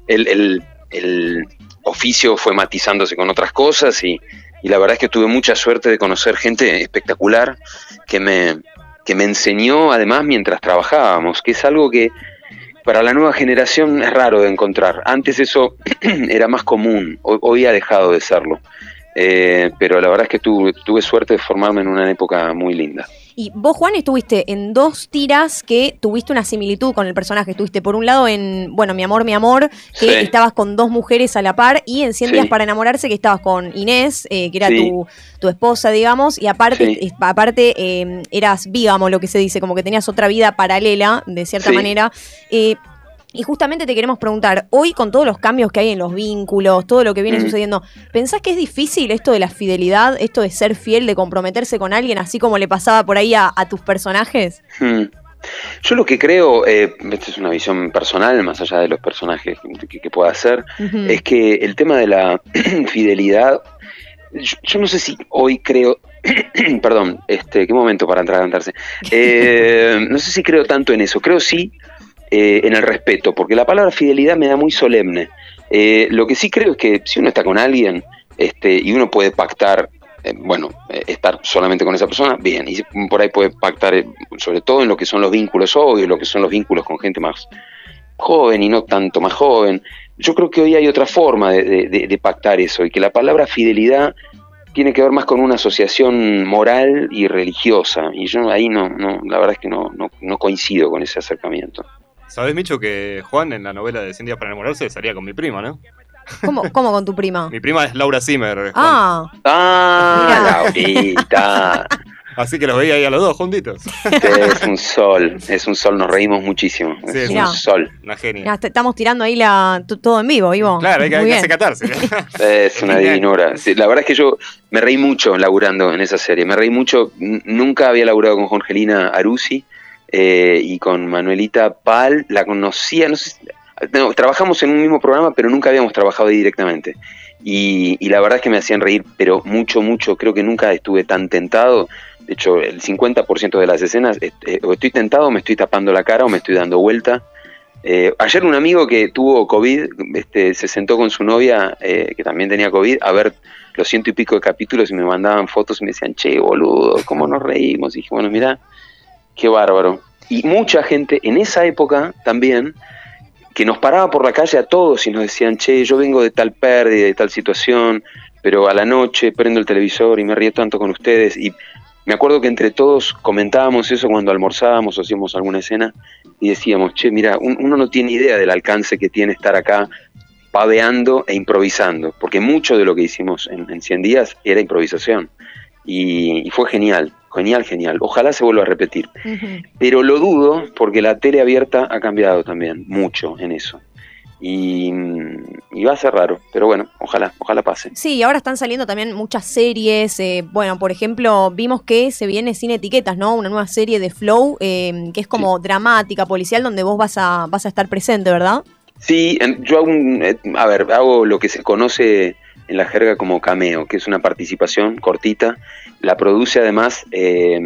el, el- el oficio fue matizándose con otras cosas y, y la verdad es que tuve mucha suerte de conocer gente espectacular que me, que me enseñó además mientras trabajábamos, que es algo que para la nueva generación es raro de encontrar. Antes eso era más común, hoy, hoy ha dejado de serlo. Eh, pero la verdad es que tuve, tuve suerte de formarme en una época muy linda. Y vos, Juan, estuviste en dos tiras que tuviste una similitud con el personaje. Estuviste por un lado en, bueno, Mi Amor, Mi Amor, que Sí. estabas con dos mujeres a la par, y en 100 Sí. días para enamorarse, que estabas con Inés, eh, que era Sí. tu, tu esposa, digamos, y aparte, aparte eh, eras vígamo, lo que se dice, como que tenías otra vida paralela, de cierta manera. Eh, y justamente te queremos preguntar, hoy con todos los cambios que hay en los vínculos, todo lo que viene Mm. sucediendo, ¿pensás que es difícil esto de la fidelidad, esto de ser fiel, de comprometerse con alguien, así como le pasaba por ahí a, a tus personajes? Hmm. Yo lo que creo, eh, esta es una visión personal, más allá de los personajes que, que pueda hacer, es que el tema de la fidelidad, yo, yo no sé si hoy creo, perdón, este, qué momento para atragantarse, Eh, no sé si creo tanto en eso, creo sí eh, en el respeto, porque la palabra fidelidad me da muy solemne. Eh, lo que sí creo es que si uno está con alguien este, y uno puede pactar, eh, bueno, eh, estar solamente con esa persona, bien, y por ahí puede pactar, eh, sobre todo en lo que son los vínculos obvios, lo que son los vínculos con gente más joven y no tanto más joven. Yo creo que hoy hay otra forma de, de- de- de pactar eso y que la palabra fidelidad tiene que ver más con una asociación moral y religiosa. Y yo ahí no, no la verdad es que no, no, no coincido con ese acercamiento. ¿Sabés, Micho, que Juan en la novela de 100 días para enamorarse salía con mi prima, ¿no? ¿Cómo, cómo con tu prima? Mi prima es Laura Zimmer. Juan. Ah, Ah, Laurita. Así que los veía ahí a los dos juntitos. es un sol, es un sol, nos reímos muchísimo. Sí, es Mirá. un sol. Una genia. mirá, estamos tirando ahí la, todo en vivo, Ivo. Claro, hay que, Muy hay que acatarse. Es una divinura. Sí, la verdad es que yo me reí mucho laburando en esa serie. Me reí mucho. Nunca había laburado con Jorgelina Arusi eh, y con Manuelita Pal. La conocía, no sé. no, trabajamos en un mismo programa, pero nunca habíamos trabajado ahí directamente. Y, la verdad es que me hacían reír, pero mucho, mucho. Creo que nunca estuve tan tentado. De hecho, el 50% de las escenas, este, o estoy tentado, o me estoy tapando la cara, o me estoy dando vuelta. Eh, ayer un amigo que tuvo COVID este, se sentó con su novia, eh, que también tenía COVID, a ver los ciento y pico de capítulos y me mandaban fotos y me decían, che, boludo, ¿cómo nos reímos? Y dije, bueno, mira, qué bárbaro. Y mucha gente en esa época también, que nos paraba por la calle a todos y nos decían, che, yo vengo de tal pérdida, de tal situación, pero a la noche prendo el televisor y me río tanto con ustedes. Y me acuerdo que entre todos comentábamos eso cuando almorzábamos o hacíamos alguna escena y decíamos, che, mira, un- uno no tiene idea del alcance que tiene estar acá paveando e improvisando, porque mucho de lo que hicimos en, en 100 días era improvisación. Y, y fue genial, genial, genial. Ojalá se vuelva a repetir. Pero lo dudo porque la tele abierta ha cambiado también mucho en eso. Y, y va a ser raro, pero bueno, ojalá, ojalá pase. Sí, y ahora están saliendo también muchas series. eh, bueno, por ejemplo, vimos que se viene sin etiquetas, ¿no? Una nueva serie de Flow, eh, que es como dramática, policial, donde vos vas a, vas a estar presente, ¿verdad? Sí, yo hago un, eh, a ver, hago lo que se conoce en la jerga como cameo, que es una participación cortita. La produce además eh,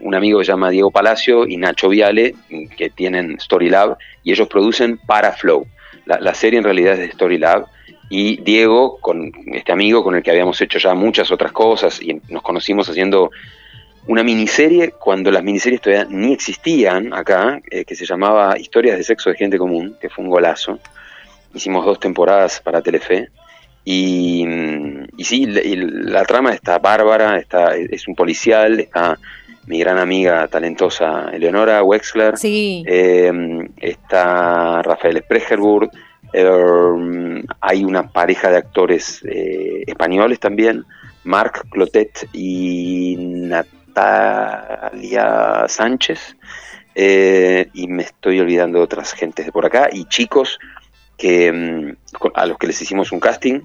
un amigo que se llama Diego Palacio y Nacho Viale, que tienen Storylab, y ellos producen para Flow. La, la serie en realidad es de Storylab. Y Diego, con este amigo con el que habíamos hecho ya muchas otras cosas, y nos conocimos haciendo una miniserie cuando las miniseries todavía ni existían acá, eh, que se llamaba Historias de Sexo de Gente Común, que fue un golazo. Hicimos dos temporadas para Telefe. Y, mm, y sí, la, y la trama está bárbara, está, es un policial, está mi gran amiga talentosa Eleonora Wexler, Sí. eh, está Rafael Sprecherburg, eh, hay una pareja de actores eh, españoles también, Marc Clotet y Natalia Sánchez, eh, y me estoy olvidando de otras gentes de por acá, y chicos que mm, a los que les hicimos un casting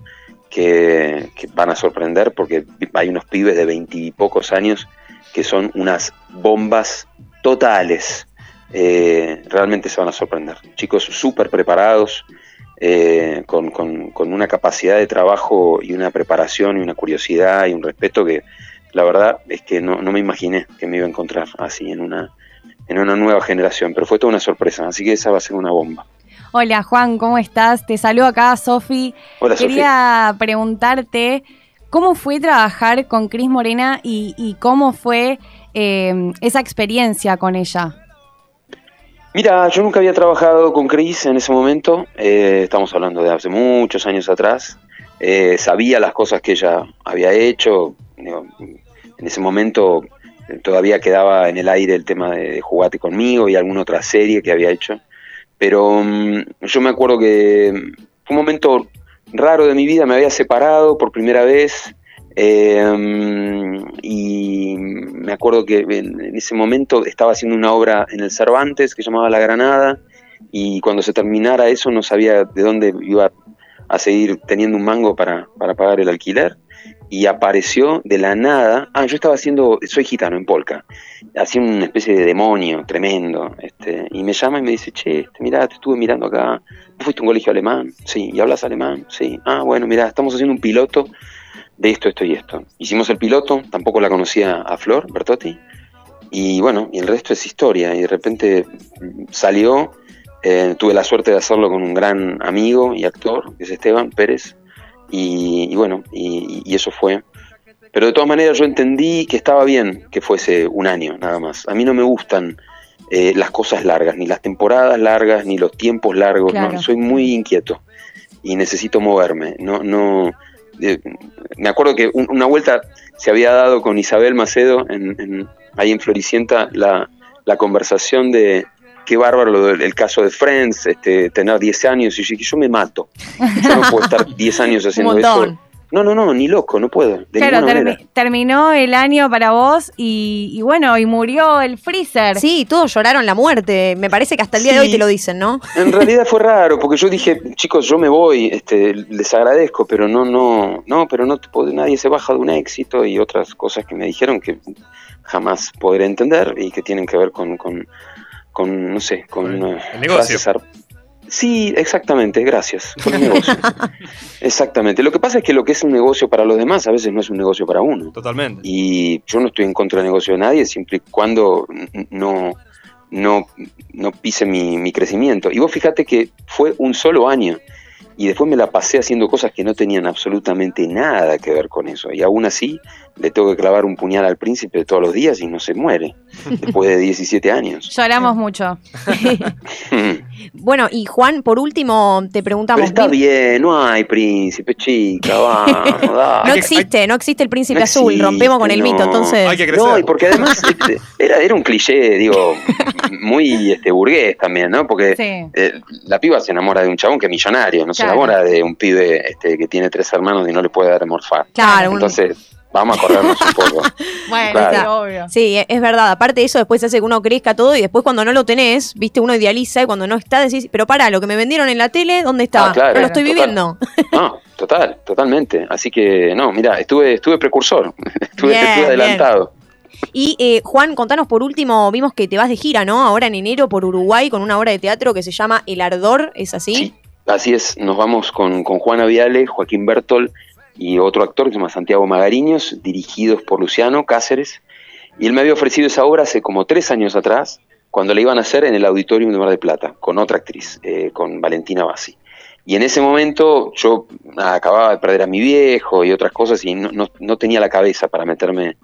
que, van a sorprender porque hay unos pibes de veintipocos años que son unas bombas totales. Eh, realmente se van a sorprender. Chicos súper preparados, eh, con una capacidad de trabajo y una preparación y una curiosidad y un respeto que la verdad es que no, no me imaginé que me iba a encontrar así en una, en una nueva generación, pero fue toda una sorpresa, así que esa va a ser una bomba. Hola Juan, ¿cómo estás? Te saludo acá, Sofi. Hola, Sofi. Quería preguntarte cómo fue trabajar con Cris Morena y, y cómo fue eh, esa experiencia con ella. Mira, yo nunca había trabajado con Chris en ese momento, eh, estamos hablando de hace muchos años atrás, Eh, sabía las cosas que ella había hecho, en ese momento eh, todavía quedaba en el aire el tema de, de Jugate conmigo y alguna otra serie que había hecho, pero mm, yo me acuerdo que fue un momento raro de mi vida, me había separado por primera vez, eh, y me acuerdo que en, en ese momento estaba haciendo una obra en el Cervantes que llamaba La Granada y cuando se terminara eso no sabía de dónde iba a seguir teniendo un mango para, para pagar el alquiler y apareció de la nada, ah, yo estaba haciendo, soy gitano en Polka, hacía una especie de demonio tremendo, este, y me llama y me dice, che, este, mirá, te estuve mirando acá, ¿vos fuiste a un colegio alemán? Sí, ¿y hablas alemán? Sí, ah, bueno, mirá, estamos haciendo un piloto de esto, esto y esto. Hicimos el piloto, tampoco la conocía a Flor Bertotti, y bueno, y el resto es historia, y de repente salió, eh, tuve la suerte de hacerlo con un gran amigo y actor, que es Esteban Pérez, y, y bueno, y, y eso fue. Pero de todas maneras yo entendí que estaba bien que fuese un año nada más. A mí no me gustan eh, las cosas largas, ni las temporadas largas, ni los tiempos largos. no, soy muy inquieto y necesito moverme. No, no. eh, me acuerdo que un- una vuelta se había dado con Isabel Macedo en, en- ahí en Floricienta la, la conversación de qué bárbaro lo del- el caso de Friends, este, tener 10 años y yo dije, yo me mato. Yo no puedo estar 10 años haciendo eso. No, no, no, ni loco, no puedo. De claro, ninguna termi- manera. terminó el año para vos y, y bueno, y murió el freezer. Sí, todos lloraron la muerte. Me parece que hasta el día de hoy te lo dicen, ¿no? En realidad fue raro, porque yo dije, chicos, yo me voy, este, les agradezco, pero no, no, no, pero no te puedo- nadie se baja de un éxito y otras cosas que me dijeron que jamás podré entender y que tienen que ver con, con, con, no sé, con eh, el negocio. Sí, exactamente, gracias. Con negocio. exactamente. Lo que pasa es que lo que es un negocio para los demás a veces no es un negocio para uno. Totalmente. Y yo no estoy en contra del negocio de nadie, siempre y cuando no, no, no pise mi, mi crecimiento. Y vos fíjate que fue un solo año. Y después me la pasé haciendo cosas que no tenían absolutamente nada que ver con eso. Y aún así le tengo que clavar un puñal al príncipe todos los días y no se muere. Después de 17 años. Lloramos mucho. Bueno, y Juan, por último, te Pero preguntamos. está ¿vi- bien, no hay príncipe, chica, vamos, dale. No existe, no existe el príncipe No azul, existe, rompemos con el no. mito, entonces. No, y porque además este, era, era un cliché, digo, muy este, burgués también, ¿no? Porque Sí. eh, la piba se enamora de un chabón que es millonario, no se enamora de un pibe este, que tiene tres hermanos y no le puede dar a morfar. Claro, un- Entonces, vamos a corrernos un poco. Bueno, Claro. sí, obvio. Sí, e- es verdad. Aparte de eso, después hace que uno crezca todo y después cuando no lo tenés, viste, uno idealiza y cuando no está decís, pero para, lo que me vendieron en la tele, ¿dónde está? Ah, claro, no lo estoy total. viviendo. No, total, totalmente. Así que, no, mira, estuve, estuve precursor, estuve, Bien, estuve bien. adelantado. Y eh, Juan, contanos por último, vimos que te vas de gira, ¿no? Ahora en enero por Uruguay con una obra de teatro que se llama El Ardor, ¿es así? Así es, nos vamos con, con Juana Viale, Joaquín Bertol y otro actor que se llama Santiago Magariños, dirigidos por Luciano Cáceres. Y él me había ofrecido esa obra hace como tres años atrás, cuando la iban a hacer en el Auditorium de Mar del Plata, con otra actriz, eh, con Valentina Bassi. Y en ese momento yo acababa de perder a mi viejo y otras cosas y no, no- no tenía la cabeza para meterme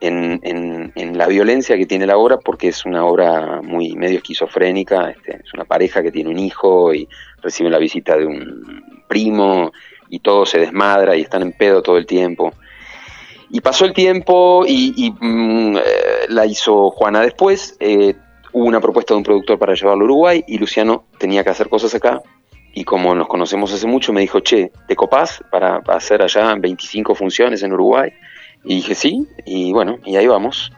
en, en- en la violencia que tiene la obra porque es una obra muy medio esquizofrénica, este, es una pareja que tiene un hijo y recibe la visita de un primo y todo se desmadra y están en pedo todo el tiempo. Y pasó el tiempo y, mm, eh, la hizo Juana después. eh, hubo una propuesta de un productor para llevarlo a Uruguay y Luciano tenía que hacer cosas acá. Y como nos conocemos hace mucho, me dijo, che, ¿te copás para hacer allá 25 funciones en Uruguay? Y dije, sí, y bueno, y ahí vamos.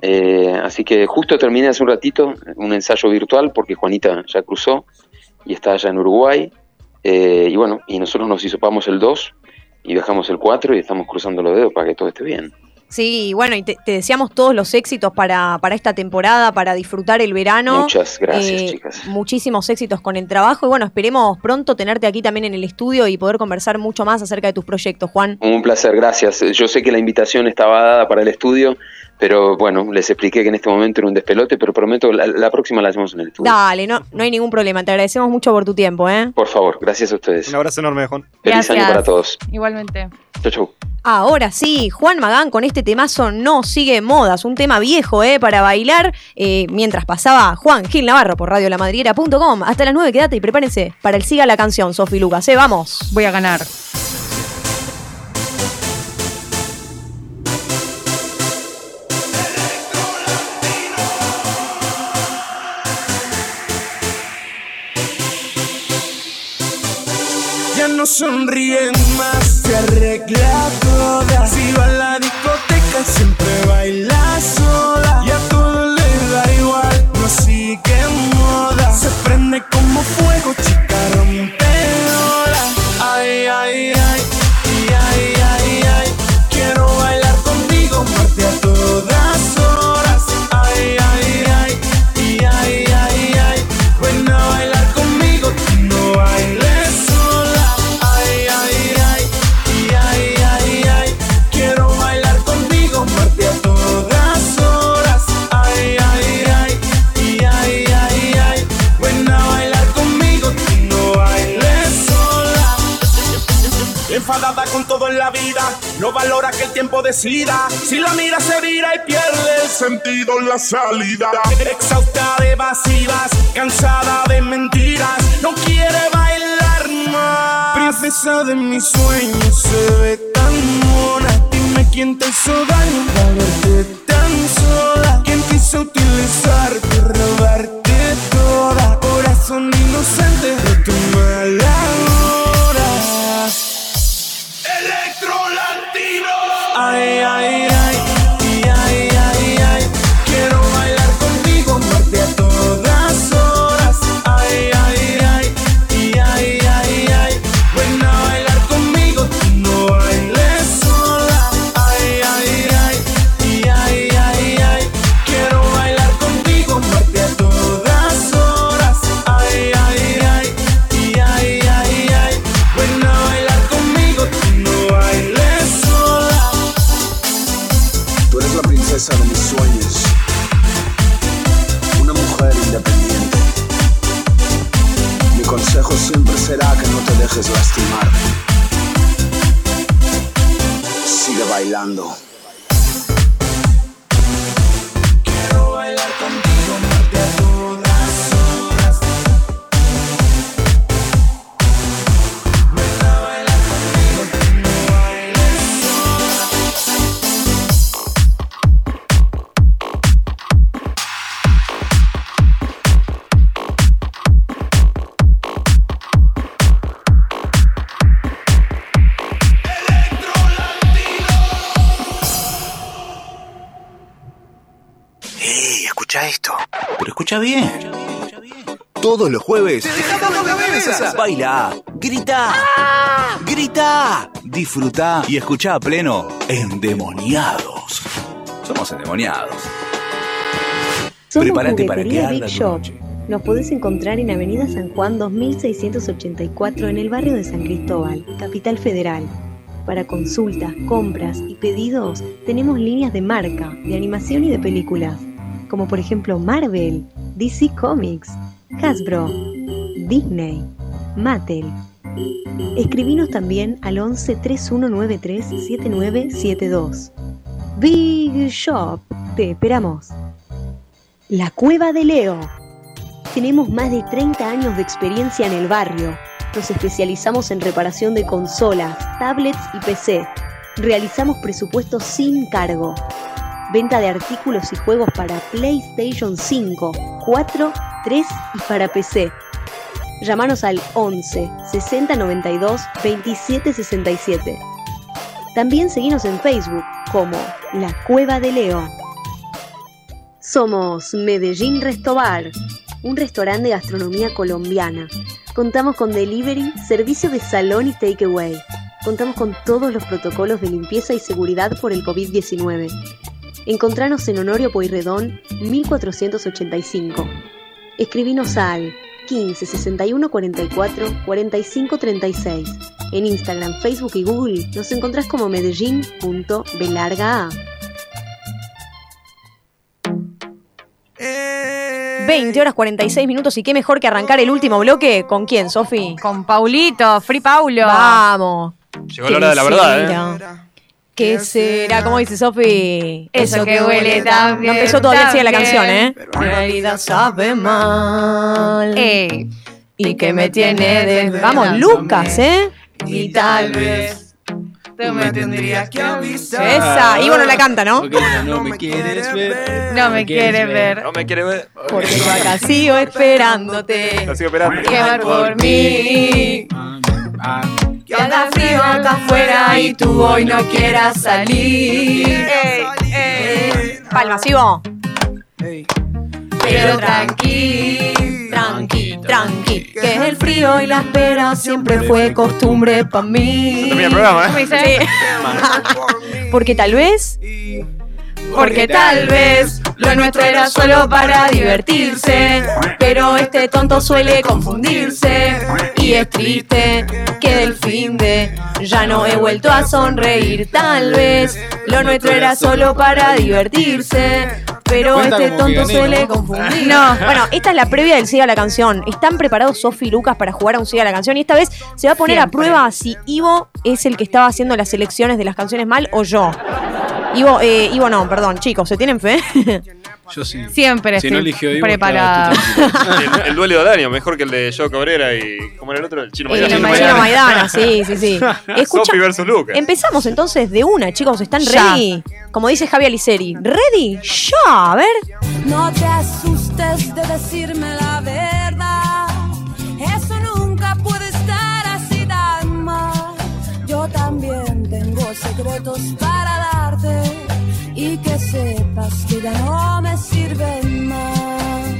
Eh, así que justo terminé hace un ratito un ensayo virtual porque Juanita ya cruzó y está allá en Uruguay. Eh, y bueno, y nosotros nos hisopamos el 2 y dejamos el 4 y estamos cruzando los dedos para que todo esté bien. Sí, y bueno, y te, te deseamos todos los éxitos para, para esta temporada, para disfrutar el verano. Muchas gracias, Eh, chicas. Muchísimos éxitos con el trabajo y bueno, esperemos pronto tenerte aquí también en el estudio y poder conversar mucho más acerca de tus proyectos, Juan. Un placer, gracias. Yo sé que la invitación estaba dada para el estudio, pero bueno, les expliqué que en este momento era un despelote, pero prometo la, la próxima la hacemos en el estudio. Dale, no, no hay ningún problema. Te agradecemos mucho por tu tiempo, ¿eh? Por favor, gracias a ustedes. Un abrazo enorme, Juan. Feliz año para todos. Igualmente. Chau, chau. Ahora sí, Juan Magán con este temazo no sigue modas, un tema viejo, ¿eh? Para bailar, eh, mientras pasaba Juan Gil Navarro por radiolamadriguera.com. Hasta las 9 quédate y prepárense para el Siga la canción, Sofi Lucas, ¿eh? Vamos. Voy a ganar. Sonríen más, se arregla toda. Si va a la discoteca, siempre baila sola. Y a todo le da igual, no sigue moda. Se prende como fuego, chica tiempo decida. Si la mira se vira y pierde el sentido en la salida. Exhausta de evasivas, cansada de mentiras, no quiere bailar más. Princesa de mis sueños se ve tan mona. Dime quién te hizo daño para verte tan sola. ¿Quién quiso utilizarte, robarte toda? Corazón inocente Ay, ay, dejes lastimar. Sigue bailando. Escucha bien. Todos los jueves. Baila, grita, grita, disfruta y escucha a pleno Endemoniados. Somos endemoniados. Somos Prepárate para que Big Shop. noche. Nos podés encontrar en Avenida San Juan 2684 en el barrio de San Cristóbal, Capital Federal. Para consultas, compras y pedidos tenemos líneas de marca, de animación y de películas, como por ejemplo Marvel, DC Comics, Hasbro, Disney, Mattel. Escribinos también al 11 3193 7972. Big Shop, te esperamos. La Cueva de Leo. Tenemos más de 30 años de experiencia en el barrio. Nos especializamos en reparación de consolas, tablets y PC. Realizamos presupuestos sin cargo. Venta de artículos y juegos para PlayStation 5, 4, 3 y para PC. Llámanos al 11 60 92 27 67. También seguimos en Facebook como La Cueva de Leo. Somos Medellín Restobar, un restaurante de gastronomía colombiana. Contamos con delivery, servicio de salón y takeaway. Contamos con todos los protocolos de limpieza y seguridad por el COVID-19. Encontranos en Honorio Pueyrredón 1485. Escribinos al 15 61 44 45 36. En Instagram, Facebook y Google nos encontrás como medellín.belarga. 20 horas 46 minutos y qué mejor que arrancar el último bloque. ¿Con quién, Sofi? Con Paulito, Free Paulo. Vamos. Llegó la hora de la verdad, ¿eh? ¿Qué será? ¿Cómo dice Sofi? Eso que huele tan No bien, empezó todavía sigue la canción, ¿eh? En realidad sabe mal. Ey. Y que me tiene de... Vamos, Lucas, ¿eh? Y tal vez tú me tendrías que avisar. Esa. Y bueno, la canta, ¿no? No me quieres ver. No me quieres ver. No me quiere ver. Porque acá sigo esperándote. Sigo esperando. Que por mí. Que haga frío acá afuera y tú hoy no quieras salir. Ey, ey. Palma, sigo. Pero tranqui, Tranqui, tranqui. Que el frío y la espera siempre fue costumbre para mí. Termina el programa, ¿Cómo ¿eh? dice? Porque tal vez. Porque tal vez lo nuestro era solo para divertirse. Pero este tonto suele confundirse. Y es triste que del fin de ya no he vuelto a sonreír. Tal vez lo nuestro era solo para divertirse. Pero Cuenta este tonto suele confundir. No, bueno, esta es la previa del Siga la canción. Están preparados Sofi y Lucas para jugar a un Siga la canción. Y esta vez se va a poner a prueba si Ivo es el que estaba haciendo las selecciones de las canciones mal o yo. Ivo, eh, Ivo no, perdón, chicos, ¿se tienen fe? Yo sí. Siempre Si no estoy eligió Ivo, preparada. El, el duelo de año, mejor que el de Joe Cabrera y. ¿Cómo era el otro? El chino Maidana. Chino Maidana, sí, sí, sí. Escucha, Sofi versus Lucas. empezamos entonces de una, chicos, ¿están Ya. ready? Como dice Javi Aliceri, ¿ready? Ya, a ver. No te asustes de decirme la verdad. Eso nunca puede estar así tan mal. Yo también tengo secretos para darte. Y que sepas que ya no me sirven más.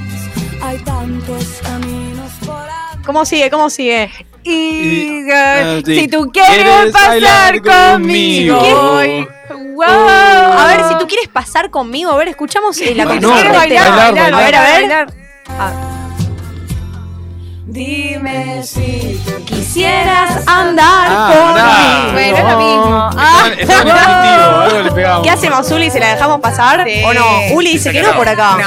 Hay tantos caminos por ahí. ¿Cómo sigue? ¿Cómo sigue? Y eh, si tú ¿quieres quieres pasar bailar conmigo, conmigo? Wow. A ver, si tú quieres pasar conmigo, a ver, escuchamos eh, la No, canción. no, de bailar, Teo. bailar, A ver, a ver. bailar. Dime si Quisieras andar Ah, conmigo. Bueno, es lo mismo. Ah. Está en definitivo, algo le pegamos. ¿Qué hacemos, Uli? ¿Se la dejamos pasar Sí. o no? Uli dice que no por acá.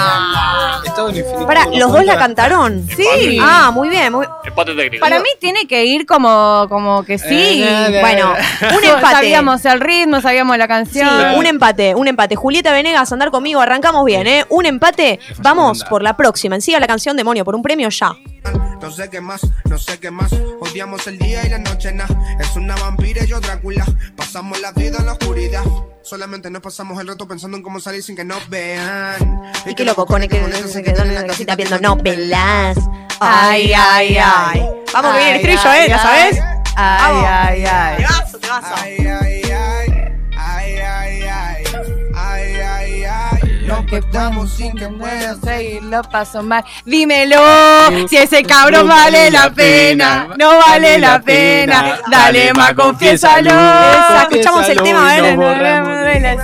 En infinito. Para, ¿los dos la cantaron? Sí. Ah, muy bien. muy- Empate técnico. Para mí tiene que ir como, como que sí. Eh, Bueno, un empate. Sabíamos el ritmo, sabíamos la Sí, canción. un empate, un empate. Julieta Venegas, andar conmigo, arrancamos bien, ¿eh? Un empate, vamos por la próxima. Siga la canción Demonio por un premio ya. No sé qué más, no sé qué más. Odiamos el día y la noche, nah. Es una vampira y yo Drácula. Pasamos la vida en la oscuridad. Solamente nos pasamos el rato pensando en cómo salir sin que nos vean. Y que los bocones que se quedan en la casita viendo novelas. Ay, ay, ay. Vamos que viene el estribillo, ¿eh? ¿Ya sabes? Ay, ay, ay. Temazo, temazo. Ay, ay, Nos cortamos sin que puedas seguir, lo paso mal. Dímelo, si ese cabrón vale la pena, no vale la pena. Dale más, confiésalo. Escuchamos el tema, a ver.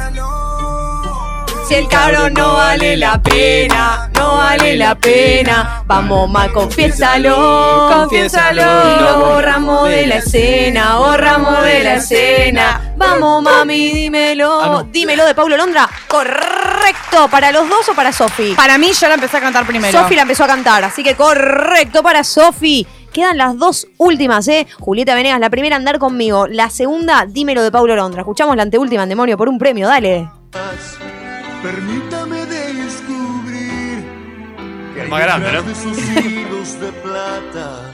Si el cabrón no vale la pena, no vale la pena. Vamos, ma, confiésalo, confiésalo. Y lo borramos de la escena, borramos de la escena. Vamos, mami, dímelo. Dímelo de Paulo Londra. Correcto. ¿Para los dos o para Sofi? Para mí, yo la empecé a cantar primero. Sofi la empezó a cantar, así que correcto para Sofi. Quedan las dos últimas, ¿eh? Julieta Venegas, la primera, andar conmigo. La segunda, dímelo de Paulo Londra. Escuchamos la anteúltima, en demonio, por un premio, dale. Permítame descubrir que hay Más grande, ¿no? de esos hilos de plata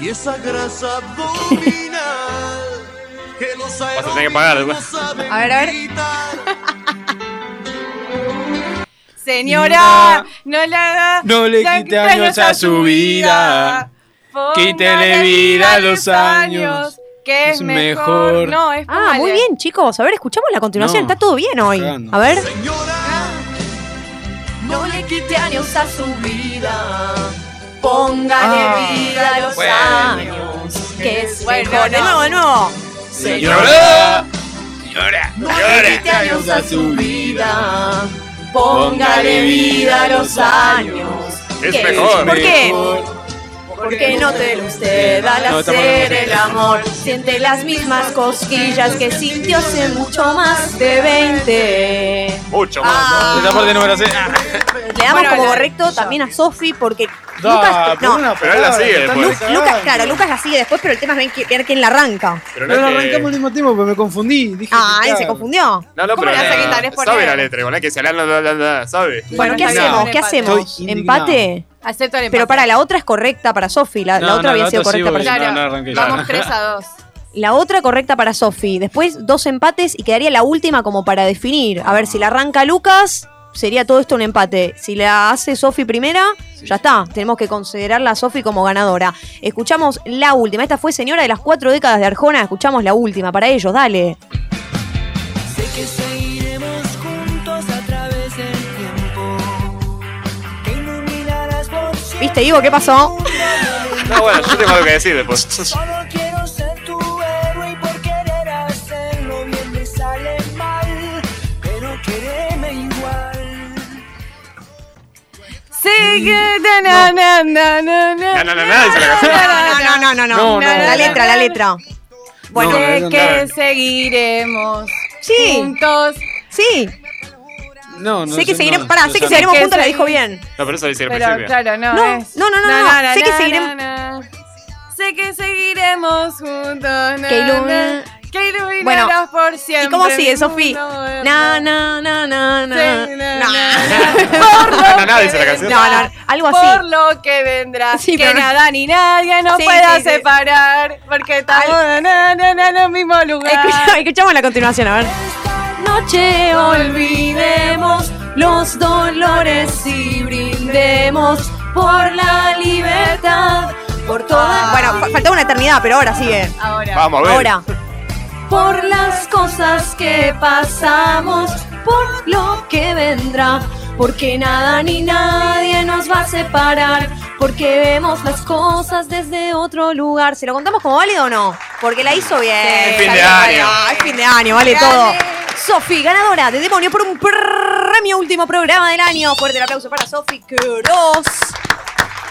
y esa grasa abdominal que los Vas a tener que pagar después. A ver, a ver. Señora, no la No le quite años a su vida. Quítele vida a los años. Que es, Es mejor. mejor. No, es Ah, muy bien, chicos. A ver, escuchamos la continuación. No. Está todo bien hoy. Cagando. A ver. No le quite años a su vida. Póngale Ah. vida a los Bueno. años. Que es Bueno, mejor. De no. nuevo, de nuevo. Señora, señora, No le quite años a su vida. Póngale vida a los años. Es que mejor. ¿Por qué? Porque no te usted al No, hacer el amor. Siente las mismas cosquillas que sintió hace mucho más de 20. Mucho más. Ah. Esa no me la sé. Le damos Bueno, como correcto también a Sofi porque Da, Lucas. pero No, Pero él la sigue después. Lu-. Lucas, claro, Lucas la sigue después, pero el tema es ver qui- ver quién la arranca. Pero no que- arrancamos al mismo tiempo, pero me confundí. Dije, Ah, él se confundió. No, no, ¿Cómo pero le vas a la- quitar? Es por sabe la letra, igual no es que se la, la- sabe. Bueno, ¿qué hacemos? ¿Qué hacemos? ¿Empate? Acepto el empate. Pero para, la otra es correcta para Sofi. La, otra no, había la sido otra sí, correcta para porque Sofi. Claro, no, no arranqué yo. vamos 3 a 2. La otra correcta para Sofi. Después dos empates y quedaría la última como para definir. A ver, si la arranca Lucas, sería todo esto un empate. Si la hace Sofi primera, ya está. Tenemos que considerarla a Sofi como ganadora. Escuchamos la última. Esta fue Señora de las cuatro décadas de Arjona. Escuchamos la última para ellos. Dale. Sé que seguiremos ¿Viste, Ivo? ¿Qué pasó? No, bueno, yo tengo algo que decir después. No, no, no, no, no. No, no. La letra, la letra. Bueno, No, sé no, que no. seguiremos Sí. juntos. Sí. No, no sé que seguiremos. no, Pará, sé que seguiremos juntos, la dijo bien. No, pero eso dice Pero principio. claro, no. No, es- no, no, no, Sé que seguiremos-. Sé que seguiremos juntos. Que ilum- na, que iluminarás Bueno, por siempre. ¿Y cómo sigue, Sofi? Na, na, na, na, na. Sí, na, No. na, na. Por Na, na, na, que dice la canción. No, no, algo Por así. lo que vendrá, Sí, que no- nada ni nadie nos Sí, pueda sí, sí. separar, porque estamos na, na, na, na, en el mismo lugar. Escucha- escuchamos la continuación, a ver. Noche olvidemos los dolores y brindemos por la libertad, por toda. Bueno, fa- faltaba una eternidad, pero ahora sigue. Ahora. Vamos a ver. Ahora. Por las cosas que pasamos, por lo que vendrá, porque nada ni nadie nos va a separar, porque vemos las cosas desde otro lugar. ¿Se lo contamos como válido o no? Porque la hizo bien. Es fin de año. válido. Es fin de año, vale todo. Sofi, ganadora de Demonio por un premio último programa del año. Fuerte el aplauso para Sofi Queiroz.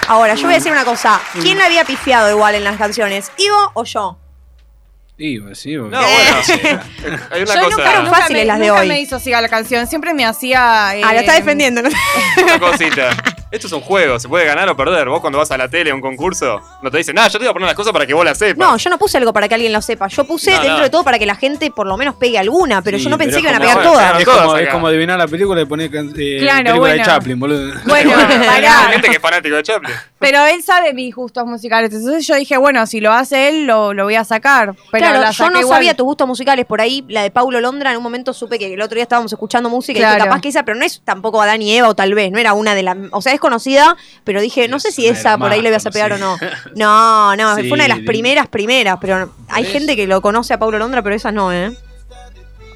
Ahora, yo voy a decir una cosa. ¿Quién la había pifiado igual en las canciones? ¿Ivo o yo? Iba, sí, iba. No, bueno. Hay una Yo cosa. nunca- Nunca fáciles me, las de nunca hoy. me hizo siga la canción, siempre me hacía. Ah, la está eh, defendiendo. ¿no? Una cosita. Esto es un juego, se puede ganar o perder. Vos cuando vas a la tele a un concurso, no te dicen, nada, yo te voy a poner las cosas para que vos las sepas. No, yo no puse algo para que alguien lo sepa. Yo puse No, dentro no. de todo para que la gente por lo menos pegue alguna, pero Sí, yo no pensé que iban a pegar todas. Es como, es acá. como adivinar la película y poner eh, Claro, película bueno. de Chaplin, boludo. Bueno, Hay pará. gente que es fanático de Chaplin. Pero él sabe mis gustos musicales. Entonces yo dije, bueno, si lo hace él, lo, lo voy a sacar. Pero claro, la yo no igual. sabía tus gustos musicales. Por ahí, la de Paulo Londra, en un momento supe que el otro día estábamos escuchando música y dije, capaz que esa, pero no es tampoco Adán y Eva, o tal vez, no era una de las. O sea, es conocida, pero dije, no sé si esa por ahí le vas a pegar o no. No, no, Sí, fue una de las primeras, primeras, pero hay gente que lo conoce a Paulo Londra, pero esas no, ¿eh?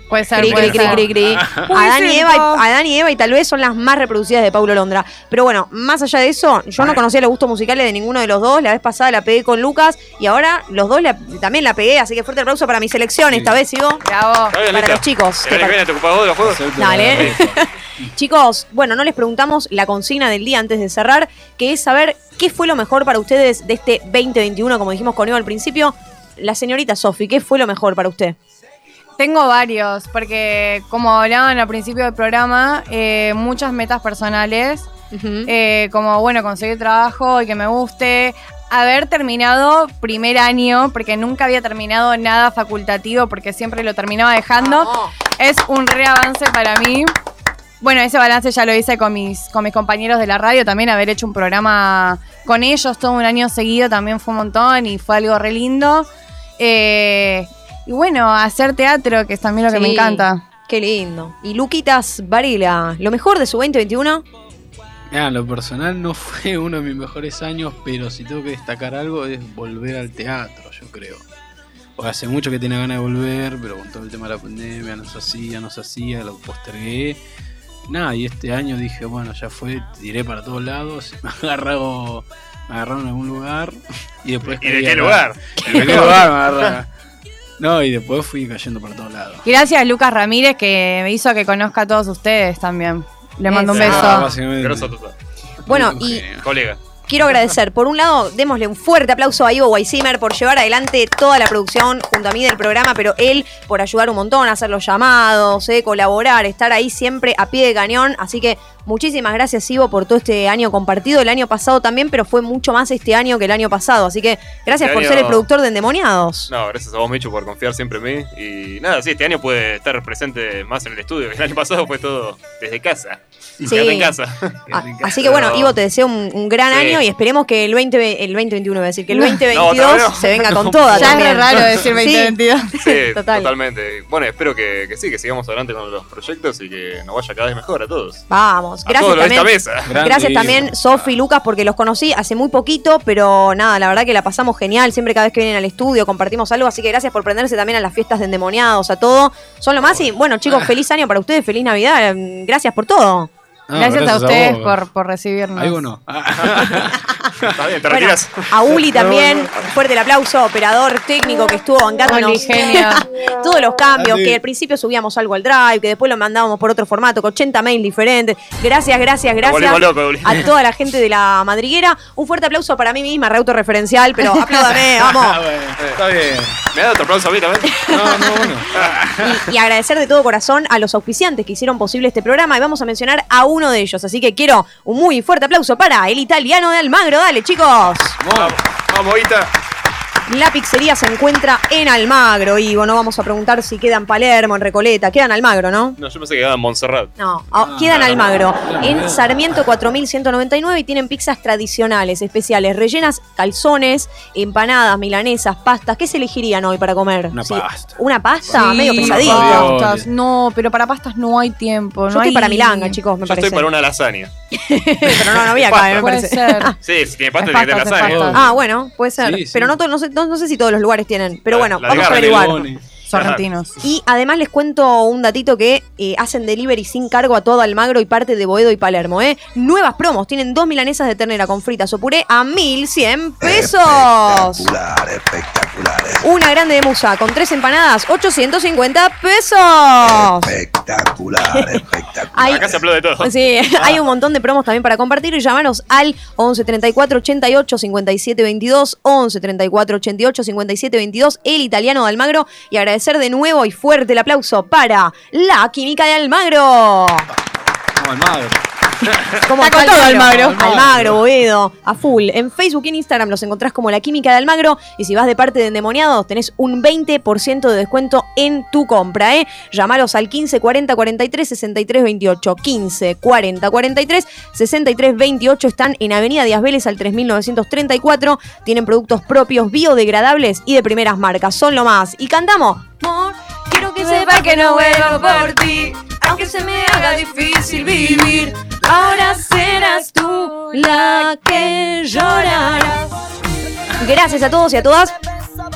Puede ser, Cri, puede cri, cri, ser. cri, cri. Adán y, Eva, y- Adán y Eva y tal vez son las más reproducidas de Paulo Londra. Pero bueno, más allá de eso, yo no conocía los gustos musicales de ninguno de los dos. La vez pasada la pegué con Lucas y ahora los dos la- también la pegué. Así que fuerte aplauso para mi selección esta vez, sigo. Bravo. Bien, Para los chicos. ¿Querés que viene, te ocupás vos de los juegos? Dale. Chicos, bueno, no les preguntamos la consigna del día antes de cerrar, que es saber qué fue lo mejor para ustedes de este 2021, como dijimos con Eva al principio. La señorita Sofi, ¿qué fue lo mejor para usted? Tengo varios, porque como hablaban al principio del programa, eh, muchas metas personales, eh, como bueno, conseguir trabajo y que me guste, haber terminado primer año, porque nunca había terminado nada facultativo, porque siempre lo terminaba dejando, es un reavance para mí. Bueno, ese balance ya lo hice con mis, con mis compañeros de la radio, también haber hecho un programa con ellos todo un año seguido también fue un montón y fue algo re lindo. Eh, y bueno, hacer teatro, que es también lo que me encanta. Qué lindo. Y Luquitas Varela, lo mejor de su 2021. Mira, en lo personal no fue uno de mis mejores años, pero si tengo que destacar algo es volver al teatro, yo creo. Porque hace mucho que tenía ganas de volver, pero con todo el tema de la pandemia no se hacía, no se hacía, lo postergué. Nada, y este año dije, bueno, ya fue, tiré para todos lados, me agarró, me agarraron en algún lugar y después... ¿Y de caí qué lugar? ¿De qué lugar me agarraron? No, y después fui cayendo para todos lados. Gracias Lucas Ramírez que me hizo que conozca a todos ustedes también. Le mando un Eso. beso. Ah, básicamente. Grosso total. Bueno, y Colega. Quiero agradecer, por un lado, démosle un fuerte aplauso a Ivo Weissimer por llevar adelante toda la producción junto a mí del programa, pero él por ayudar un montón a hacer los llamados, eh, colaborar, estar ahí siempre a pie de cañón. Así que muchísimas gracias, Ivo, por todo este año compartido. El año pasado también, pero fue mucho más este año que el año pasado. Así que gracias Este por año- ser el productor de Endemoniados. No, gracias a vos, Micho, por confiar siempre en mí. Y nada, sí, este año puede estar presente más en el estudio. El año pasado fue todo desde casa. Sí. Quédate en casa. Ah, Así que bueno, Ivo, te deseo un, un gran Sí. año y esperemos que el 20, el 2021, voy a decir, que el No, 2022 todavía no. se venga con toda. Ya es también. raro decir 2022. Sí, Total. totalmente. Bueno, espero que, que sí, que sigamos adelante con los proyectos y que nos vaya cada vez mejor a todos. Vamos, A gracias todos los de también. esta mesa. Gracias también, Sofi y Lucas, porque los conocí hace muy poquito, pero nada, la verdad que la pasamos genial. Siempre cada vez que vienen al estudio compartimos algo, así que gracias por prenderse también a las fiestas de endemoniados, a todo. Son lo más y bueno, chicos, feliz año para ustedes, feliz Navidad. mm, Gracias por todo. No, gracias, gracias a ustedes por, por recibirnos. Algo no. Está bien, te Bueno, retirás. a Uli también, fuerte el aplauso, operador técnico que estuvo bancándonos Uli, genio. todos los cambios, Así. que al principio subíamos algo al drive, que después lo mandábamos por otro formato, con 80 mails diferentes. Gracias, gracias, gracias Uli. a toda la gente de la madriguera. Un fuerte aplauso para mí misma, re autorreferencial, pero apláudame, vamos. Está bien. ¿Me da otro aplauso a mí también? No, no, bueno. Y, y agradecer de todo corazón a los auspiciantes que hicieron posible este programa y vamos a mencionar a uno de ellos. Así que quiero un muy fuerte aplauso para el italiano de Almagro. Dale, chicos. Vamos, vamos, Ita. La pizzería se encuentra en Almagro y bueno, vamos a preguntar si queda en Palermo, en Recoleta. Queda en Almagro, ¿no? No, yo pensé que quedaba en Montserrat. No, ah, queda en Almagro, en Sarmiento 4199 y tienen pizzas tradicionales, especiales, rellenas, calzones, empanadas, milanesas, pastas. ¿Qué se elegirían hoy para comer? Una Sí, pasta. ¿Una pasta? Sí, medio pesadito. pastas. No, pero para pastas no hay tiempo. Yo no estoy hay- para milanga, chicos, me Yo parece. estoy para una lasaña. Pero no, no había acá, me Puede parece. ser. Sí, si tiene pasta, tiene que tener lasaña. Ah, bueno, puede ser. Sí, sí. Pero no, no, sé, no, no sé si todos los lugares tienen. Pero bueno, la vamos a averiguar. Sorrentinos. Y además les cuento un datito que eh, hacen delivery sin cargo a todo Almagro y parte de Boedo y Palermo. ¿eh? Nuevas promos. Tienen dos milanesas de ternera con fritas o puré a 1.100 pesos. Espectacular, espectacular. Una grande de musa con tres empanadas, 850 pesos. Espectacular, espectacular. Hay- Acá se aplaude todo. Sí, hay un montón de promos también para compartir y llamanos al 11 34 88 57 22, 11 34 88 57 22, el italiano de Almagro y agradecer de nuevo y fuerte el aplauso para la química de Almagro. Como Almagro. Como Está con todo Almagro. Almagro, Boedo, a full. En Facebook y en Instagram los encontrás como La Química de Almagro. Y si vas de parte de Endemoniados, tenés un 20% de descuento en tu compra, ¿eh? Llamalos al 15 40 43 63 28. 15 40 43 63 28. Están en Avenida Díaz Vélez al 3934. Tienen productos propios, biodegradables y de primeras marcas. Son lo más. Y cantamos. Quiero que sepa que no vuelvo por ti. Aunque se me haga difícil vivir, ahora serás tú la que llorará. Gracias a todos y a todas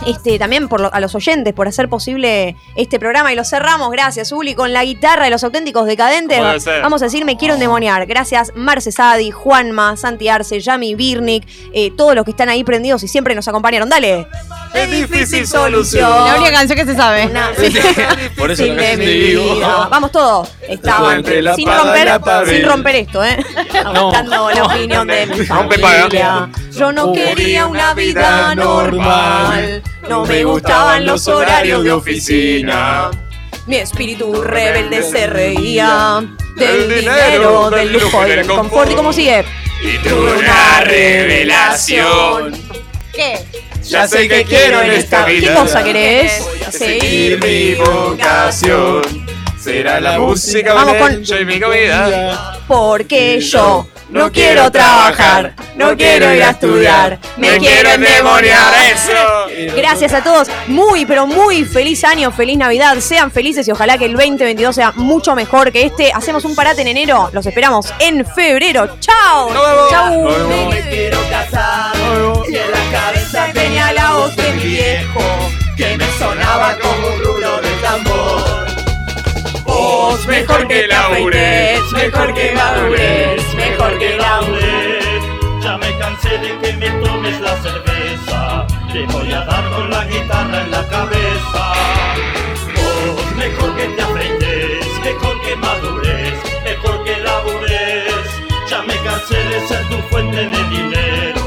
este, también por lo- a los oyentes por hacer posible este programa y lo cerramos. Gracias, Uli, con la guitarra de los auténticos decadentes. Vamos a decir Me quiero endemoniar. Gracias, Marce Sadi, Juanma, Santi Arce, Yami Birnik, eh, todos los que están ahí prendidos y siempre nos acompañaron. Dale. Es difícil solución. La única canción que se sabe. Por eso la mi te digo. vida. Vamos todos. Estaban sin paga romper, sin romper esto, ¿eh? Aguantando la opinión de mi Rompe familia. Yo no quería una vida normal. No me gustaban los horarios de oficina. Mi espíritu rebelde se reía del dinero, del lujo y del confort. ¿Y cómo sigue? Y tuve una revelación. ¿Qué? Ya sé que quiero en esta ¿Qué vida. cosa querés? Seguir mi vocación. Será la música, Vamos con- y mi comida. Porque yo no quiero trabajar, no quiero ir a estudiar, me quiero endemoniar. eso. Gracias a todos, muy pero muy feliz año, feliz Navidad, sean felices y ojalá que el 2022 sea mucho mejor que este. Hacemos un parate en enero, los esperamos en febrero. ¡Chao! ¡Chao! No me quiero casar y en la cabeza tenía la voz de mi viejo que me sonaba mejor que labures, mejor que labures, mejor que labures. Ya me cansé de que me tomes la cerveza. Te voy a dar con la guitarra en la cabeza. Vos mejor que te afeites, mejor que madures, mejor que labures. Ya me cansé de ser tu fuente de dinero.